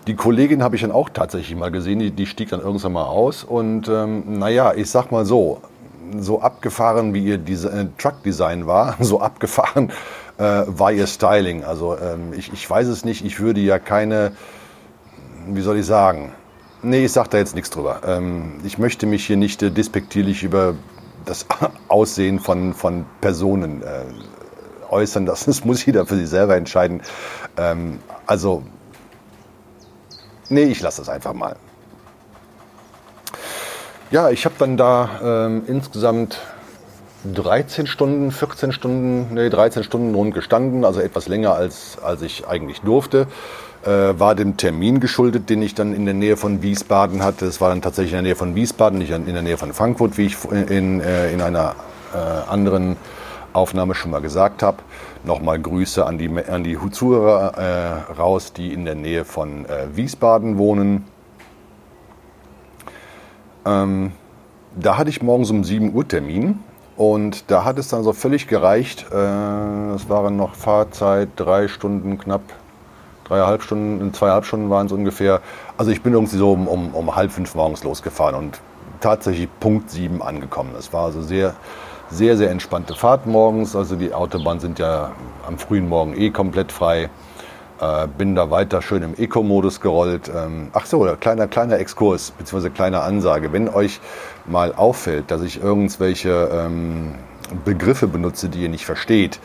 Die Kollegin habe ich dann auch tatsächlich mal gesehen, die, die stieg dann irgendwann mal aus. Und ähm, naja, ich sag mal so, so abgefahren wie ihr Dese äh, Truck-Design war, so abgefahren äh, war ihr Styling. Also ähm, ich, ich weiß es nicht, ich würde ja keine, wie soll ich sagen, nee, ich sage da jetzt nichts drüber. Ähm, ich möchte mich hier nicht äh, despektierlich über das Aussehen von, von Personen äh, äußern. Das, das muss jeder für sich selber entscheiden. Ähm, also, nee, ich lasse das einfach mal. Ja, ich habe dann da ähm, insgesamt 13 Stunden, 14 Stunden, nee, 13 Stunden rund gestanden, also etwas länger als, als ich eigentlich durfte. Äh, war dem Termin geschuldet, den ich dann in der Nähe von Wiesbaden hatte. Es war dann tatsächlich in der Nähe von Wiesbaden, nicht in der Nähe von Frankfurt, wie ich in, in, äh, in einer äh, anderen Aufnahme schon mal gesagt habe. Nochmal Grüße an die, an die Zuhörer äh, raus, die in der Nähe von äh, Wiesbaden wohnen. Ähm, da hatte ich morgens um 7 Uhr Termin und da hat es dann so völlig gereicht. Äh, es waren noch Fahrzeit, drei Stunden knapp, dreieinhalb Stunden, zweieinhalb Stunden waren es ungefähr. Also ich bin irgendwie so um, um, um halb fünf morgens losgefahren und tatsächlich Punkt sieben angekommen. Das war also sehr, sehr, sehr entspannte Fahrt morgens. Also die Autobahnen sind ja am frühen Morgen eh komplett frei. Äh, bin da weiter schön im Eco-Modus gerollt. Ähm, ach so, kleiner, kleiner Exkurs, beziehungsweise kleine Ansage. Wenn euch mal auffällt, dass ich irgendwelche ähm, Begriffe benutze, die ihr nicht versteht,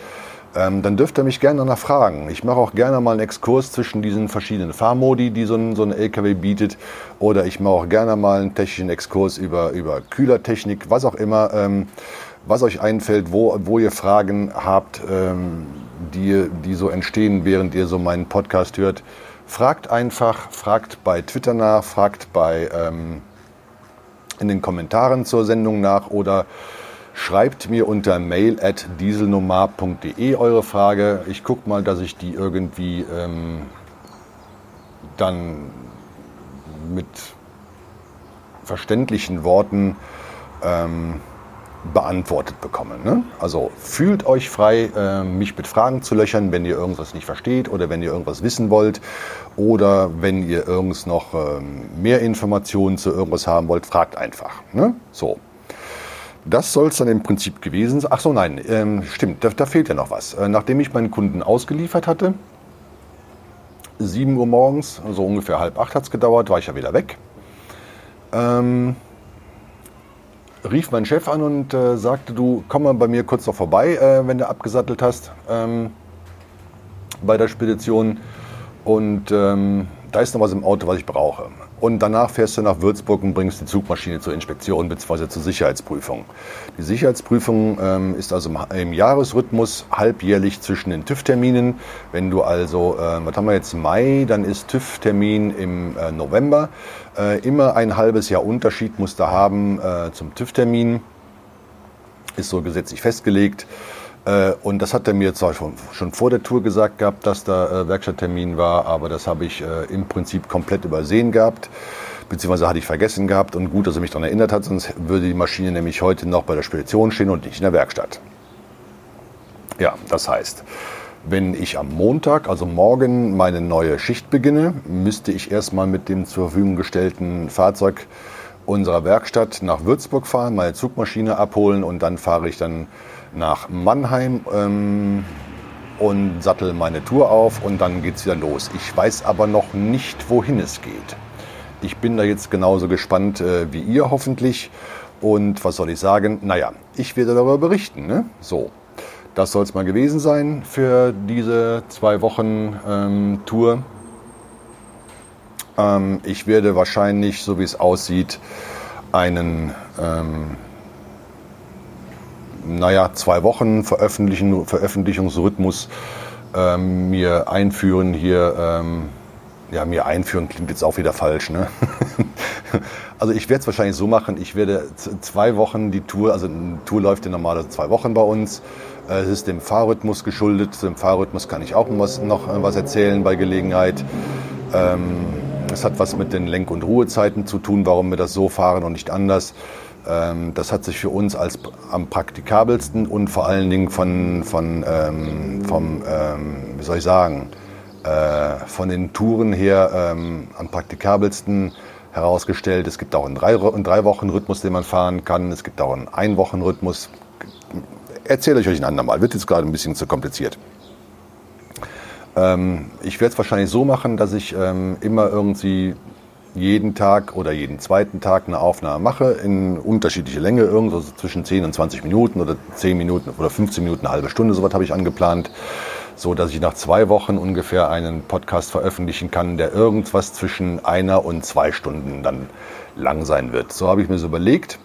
ähm, dann dürft ihr mich gerne danach fragen. Ich mache auch gerne mal einen Exkurs zwischen diesen verschiedenen Fahrmodi, die so ein, so ein LKW bietet. Oder ich mache auch gerne mal einen technischen Exkurs über, über Kühlertechnik, was auch immer. Ähm, was euch einfällt, wo, wo ihr Fragen habt, ähm, die, die so entstehen, während ihr so meinen Podcast hört. Fragt einfach, fragt bei Twitter nach, fragt bei ähm, in den Kommentaren zur Sendung nach oder schreibt mir unter mail at dieselnomar.de eure Frage. Ich gucke mal, dass ich die irgendwie ähm, dann mit verständlichen Worten ähm, beantwortet bekommen. Ne? Also fühlt euch frei, äh, mich mit Fragen zu löchern, wenn ihr irgendwas nicht versteht oder wenn ihr irgendwas wissen wollt oder wenn ihr irgendwas noch ähm, mehr Informationen zu irgendwas haben wollt, fragt einfach. Ne? So. Das soll es dann im Prinzip gewesen sein. Ach so, nein, ähm, stimmt, da, da, fehlt ja noch was. Äh, nachdem ich meinen Kunden ausgeliefert hatte, 7 Uhr morgens, so also ungefähr halb acht hat es gedauert, war ich ja wieder weg. Ähm, rief mein Chef an und äh, sagte, du komm mal bei mir kurz noch vorbei, äh, wenn du abgesattelt hast ähm, bei der Spedition. Und ähm, da ist noch was im Auto, was ich brauche. Und danach fährst du nach Würzburg und bringst die Zugmaschine zur Inspektion bzw. zur Sicherheitsprüfung. Die Sicherheitsprüfung ähm, ist also im Jahresrhythmus halbjährlich zwischen den TÜV-Terminen. Wenn du also, äh, was haben wir jetzt, Mai, dann ist TÜV-Termin im äh, November. Äh, immer ein halbes Jahr Unterschied musst du haben äh, zum TÜV-Termin. Ist so gesetzlich festgelegt. Äh, und das hat er mir zwar schon, schon vor der Tour gesagt gehabt, dass da äh, Werkstatttermin war, aber das habe ich äh, im Prinzip komplett übersehen gehabt, beziehungsweise hatte ich vergessen gehabt und gut, dass er mich daran erinnert hat, sonst würde die Maschine nämlich heute noch bei der Spedition stehen und nicht in der Werkstatt. Ja, das heißt, wenn ich am Montag, also morgen, meine neue Schicht beginne, müsste ich erstmal mit dem zur Verfügung gestellten Fahrzeug unserer Werkstatt nach Würzburg fahren, meine Zugmaschine abholen und dann fahre ich dann nach Mannheim ähm, und sattel meine Tour auf und dann geht es wieder los. Ich weiß aber noch nicht, wohin es geht. Ich bin da jetzt genauso gespannt äh, wie ihr hoffentlich. Und was soll ich sagen? Naja, ich werde darüber berichten. Ne? So, das soll es mal gewesen sein für diese zwei Wochen ähm, Tour. Ähm, ich werde wahrscheinlich, so wie es aussieht, einen ähm, naja, zwei Wochen Veröffentlichen, Veröffentlichungsrhythmus ähm, mir einführen hier. Ähm, ja, mir einführen klingt jetzt auch wieder falsch. Ne? also ich werde es wahrscheinlich so machen, ich werde zwei Wochen die Tour, also eine Tour läuft ja normalerweise zwei Wochen bei uns. Äh, es ist dem Fahrrhythmus geschuldet. Zu dem Fahrrhythmus kann ich auch was, noch äh, was erzählen bei Gelegenheit. Ähm, es hat was mit den Lenk- und Ruhezeiten zu tun, warum wir das so fahren und nicht anders. Ähm, das hat sich für uns als am praktikabelsten und vor allen Dingen von, von ähm, vom, ähm, wie soll ich sagen, äh, von den Touren her ähm, am praktikabelsten herausgestellt. Es gibt auch einen drei, einen drei Wochen Rhythmus, den man fahren kann. Es gibt auch einen ein Wochen Rhythmus. Erzähle ich euch ein andermal. Wird jetzt gerade ein bisschen zu kompliziert. Ähm, ich werde es wahrscheinlich so machen, dass ich ähm, immer irgendwie jeden Tag oder jeden zweiten Tag eine Aufnahme mache in unterschiedliche Länge, irgendwo so zwischen 10 und 20 Minuten oder 10 Minuten oder 15 Minuten, eine halbe Stunde, sowas habe ich angeplant, so dass ich nach zwei Wochen ungefähr einen Podcast veröffentlichen kann, der irgendwas zwischen einer und zwei Stunden dann lang sein wird. So habe ich mir so überlegt.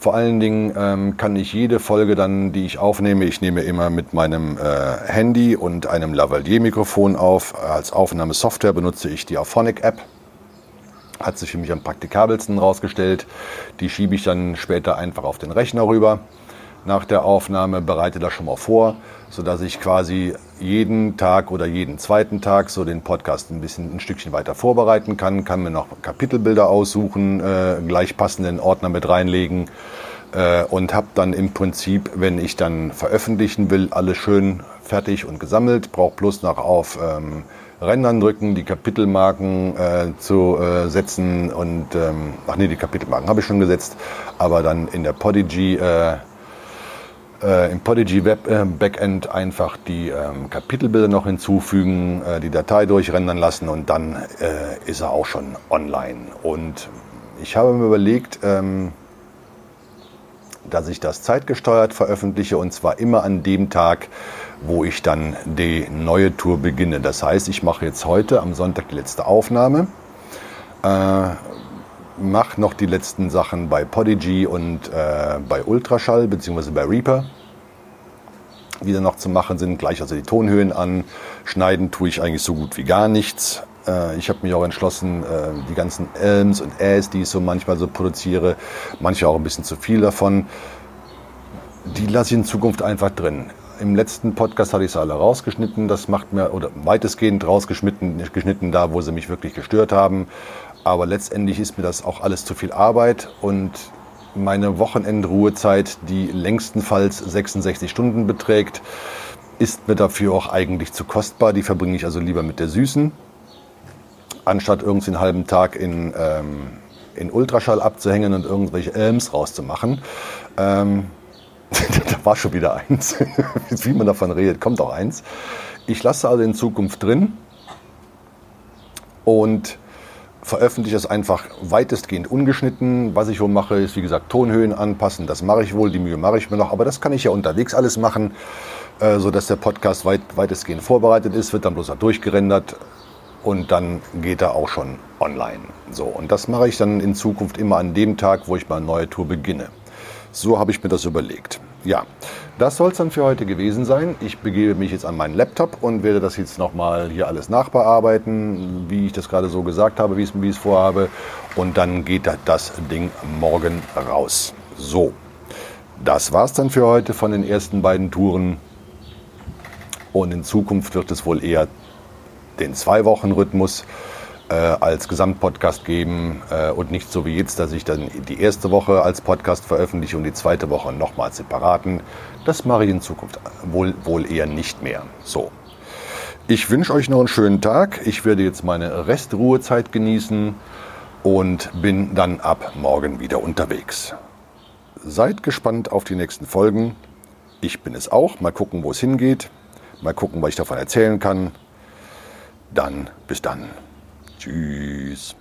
Vor allen Dingen ähm, kann ich jede Folge dann, die ich aufnehme, ich nehme immer mit meinem äh, Handy und einem Lavalier-Mikrofon auf. Als Aufnahmesoftware benutze ich die Auphonic-App hat sich für mich am praktikabelsten rausgestellt. Die schiebe ich dann später einfach auf den Rechner rüber. nach der Aufnahme, bereite das schon mal vor, sodass ich quasi jeden Tag oder jeden zweiten Tag so den Podcast ein bisschen ein Stückchen weiter vorbereiten kann, kann mir noch Kapitelbilder aussuchen, äh, gleich passenden Ordner mit reinlegen äh, und habe dann im Prinzip, wenn ich dann veröffentlichen will, alles schön fertig und gesammelt, brauche bloß noch auf ähm, Rändern drücken, die Kapitelmarken äh, zu äh, setzen und ähm, ach nee, die Kapitelmarken habe ich schon gesetzt, aber dann in der Podigy äh, äh, im Podigy Web äh, Backend einfach die ähm, Kapitelbilder noch hinzufügen, äh, die Datei durchrendern lassen und dann ist er auch schon online. Und ich habe mir überlegt, ähm, dass ich das zeitgesteuert veröffentliche und zwar immer an dem Tag, wo ich dann die neue Tour beginne. Das heißt, ich mache jetzt heute am Sonntag die letzte Aufnahme, äh, mache noch die letzten Sachen bei Podigy und äh, bei Ultraschall bzw. bei Reaper, die dann noch zu machen sind. Gleich also die Tonhöhen an. Schneiden tue ich eigentlich so gut wie gar nichts. Äh, ich habe mich auch entschlossen, äh, die ganzen Elms und Äs, die ich so manchmal so produziere, manchmal auch ein bisschen zu viel davon, die lasse ich in Zukunft einfach drin. Im letzten Podcast hatte ich sie alle rausgeschnitten. Das macht mir, oder weitestgehend rausgeschnitten, geschnitten da, wo sie mich wirklich gestört haben. Aber letztendlich ist mir das auch alles zu viel Arbeit und meine Wochenendruhezeit, die längstenfalls 66 Stunden beträgt, ist mir dafür auch eigentlich zu kostbar. Die verbringe ich also lieber mit der Süßen, anstatt irgendwie einen halben Tag in, ähm, in Ultraschall abzuhängen und irgendwelche Elms rauszumachen. Ähm, da war schon wieder eins. Wie man davon redet, kommt auch eins. Ich lasse also in Zukunft drin und veröffentliche es einfach weitestgehend ungeschnitten. Was ich wohl mache, ist wie gesagt Tonhöhen anpassen. Das mache ich wohl, die Mühe mache ich mir noch. Aber das kann ich ja unterwegs alles machen, äh, sodass der Podcast weit, weitestgehend vorbereitet ist, wird dann bloß durchgerendert und dann geht er auch schon online. So, und das mache ich dann in Zukunft immer an dem Tag, wo ich meine neue Tour beginne. So habe ich mir das überlegt. Ja, das soll es dann für heute gewesen sein. Ich begebe mich jetzt an meinen Laptop und werde das jetzt nochmal hier alles nachbearbeiten, wie ich das gerade so gesagt habe, wie ich es vorhabe. Und dann geht das Ding morgen raus. So, das war's dann für heute von den ersten beiden Touren. Und in Zukunft wird es wohl eher den Zwei-Wochen-Rhythmus äh, als Gesamtpodcast geben äh, und nicht so wie jetzt, dass ich dann die erste Woche als Podcast veröffentliche und die zweite Woche nochmal separaten. Das mache ich in Zukunft wohl, wohl eher nicht mehr. So. Ich wünsche euch noch einen schönen Tag. Ich werde jetzt meine Restruhezeit genießen und bin dann ab morgen wieder unterwegs. Seid gespannt auf die nächsten Folgen. Ich bin es auch. Mal gucken, wo es hingeht. Mal gucken, was ich davon erzählen kann. Dann bis dann. Tschüss.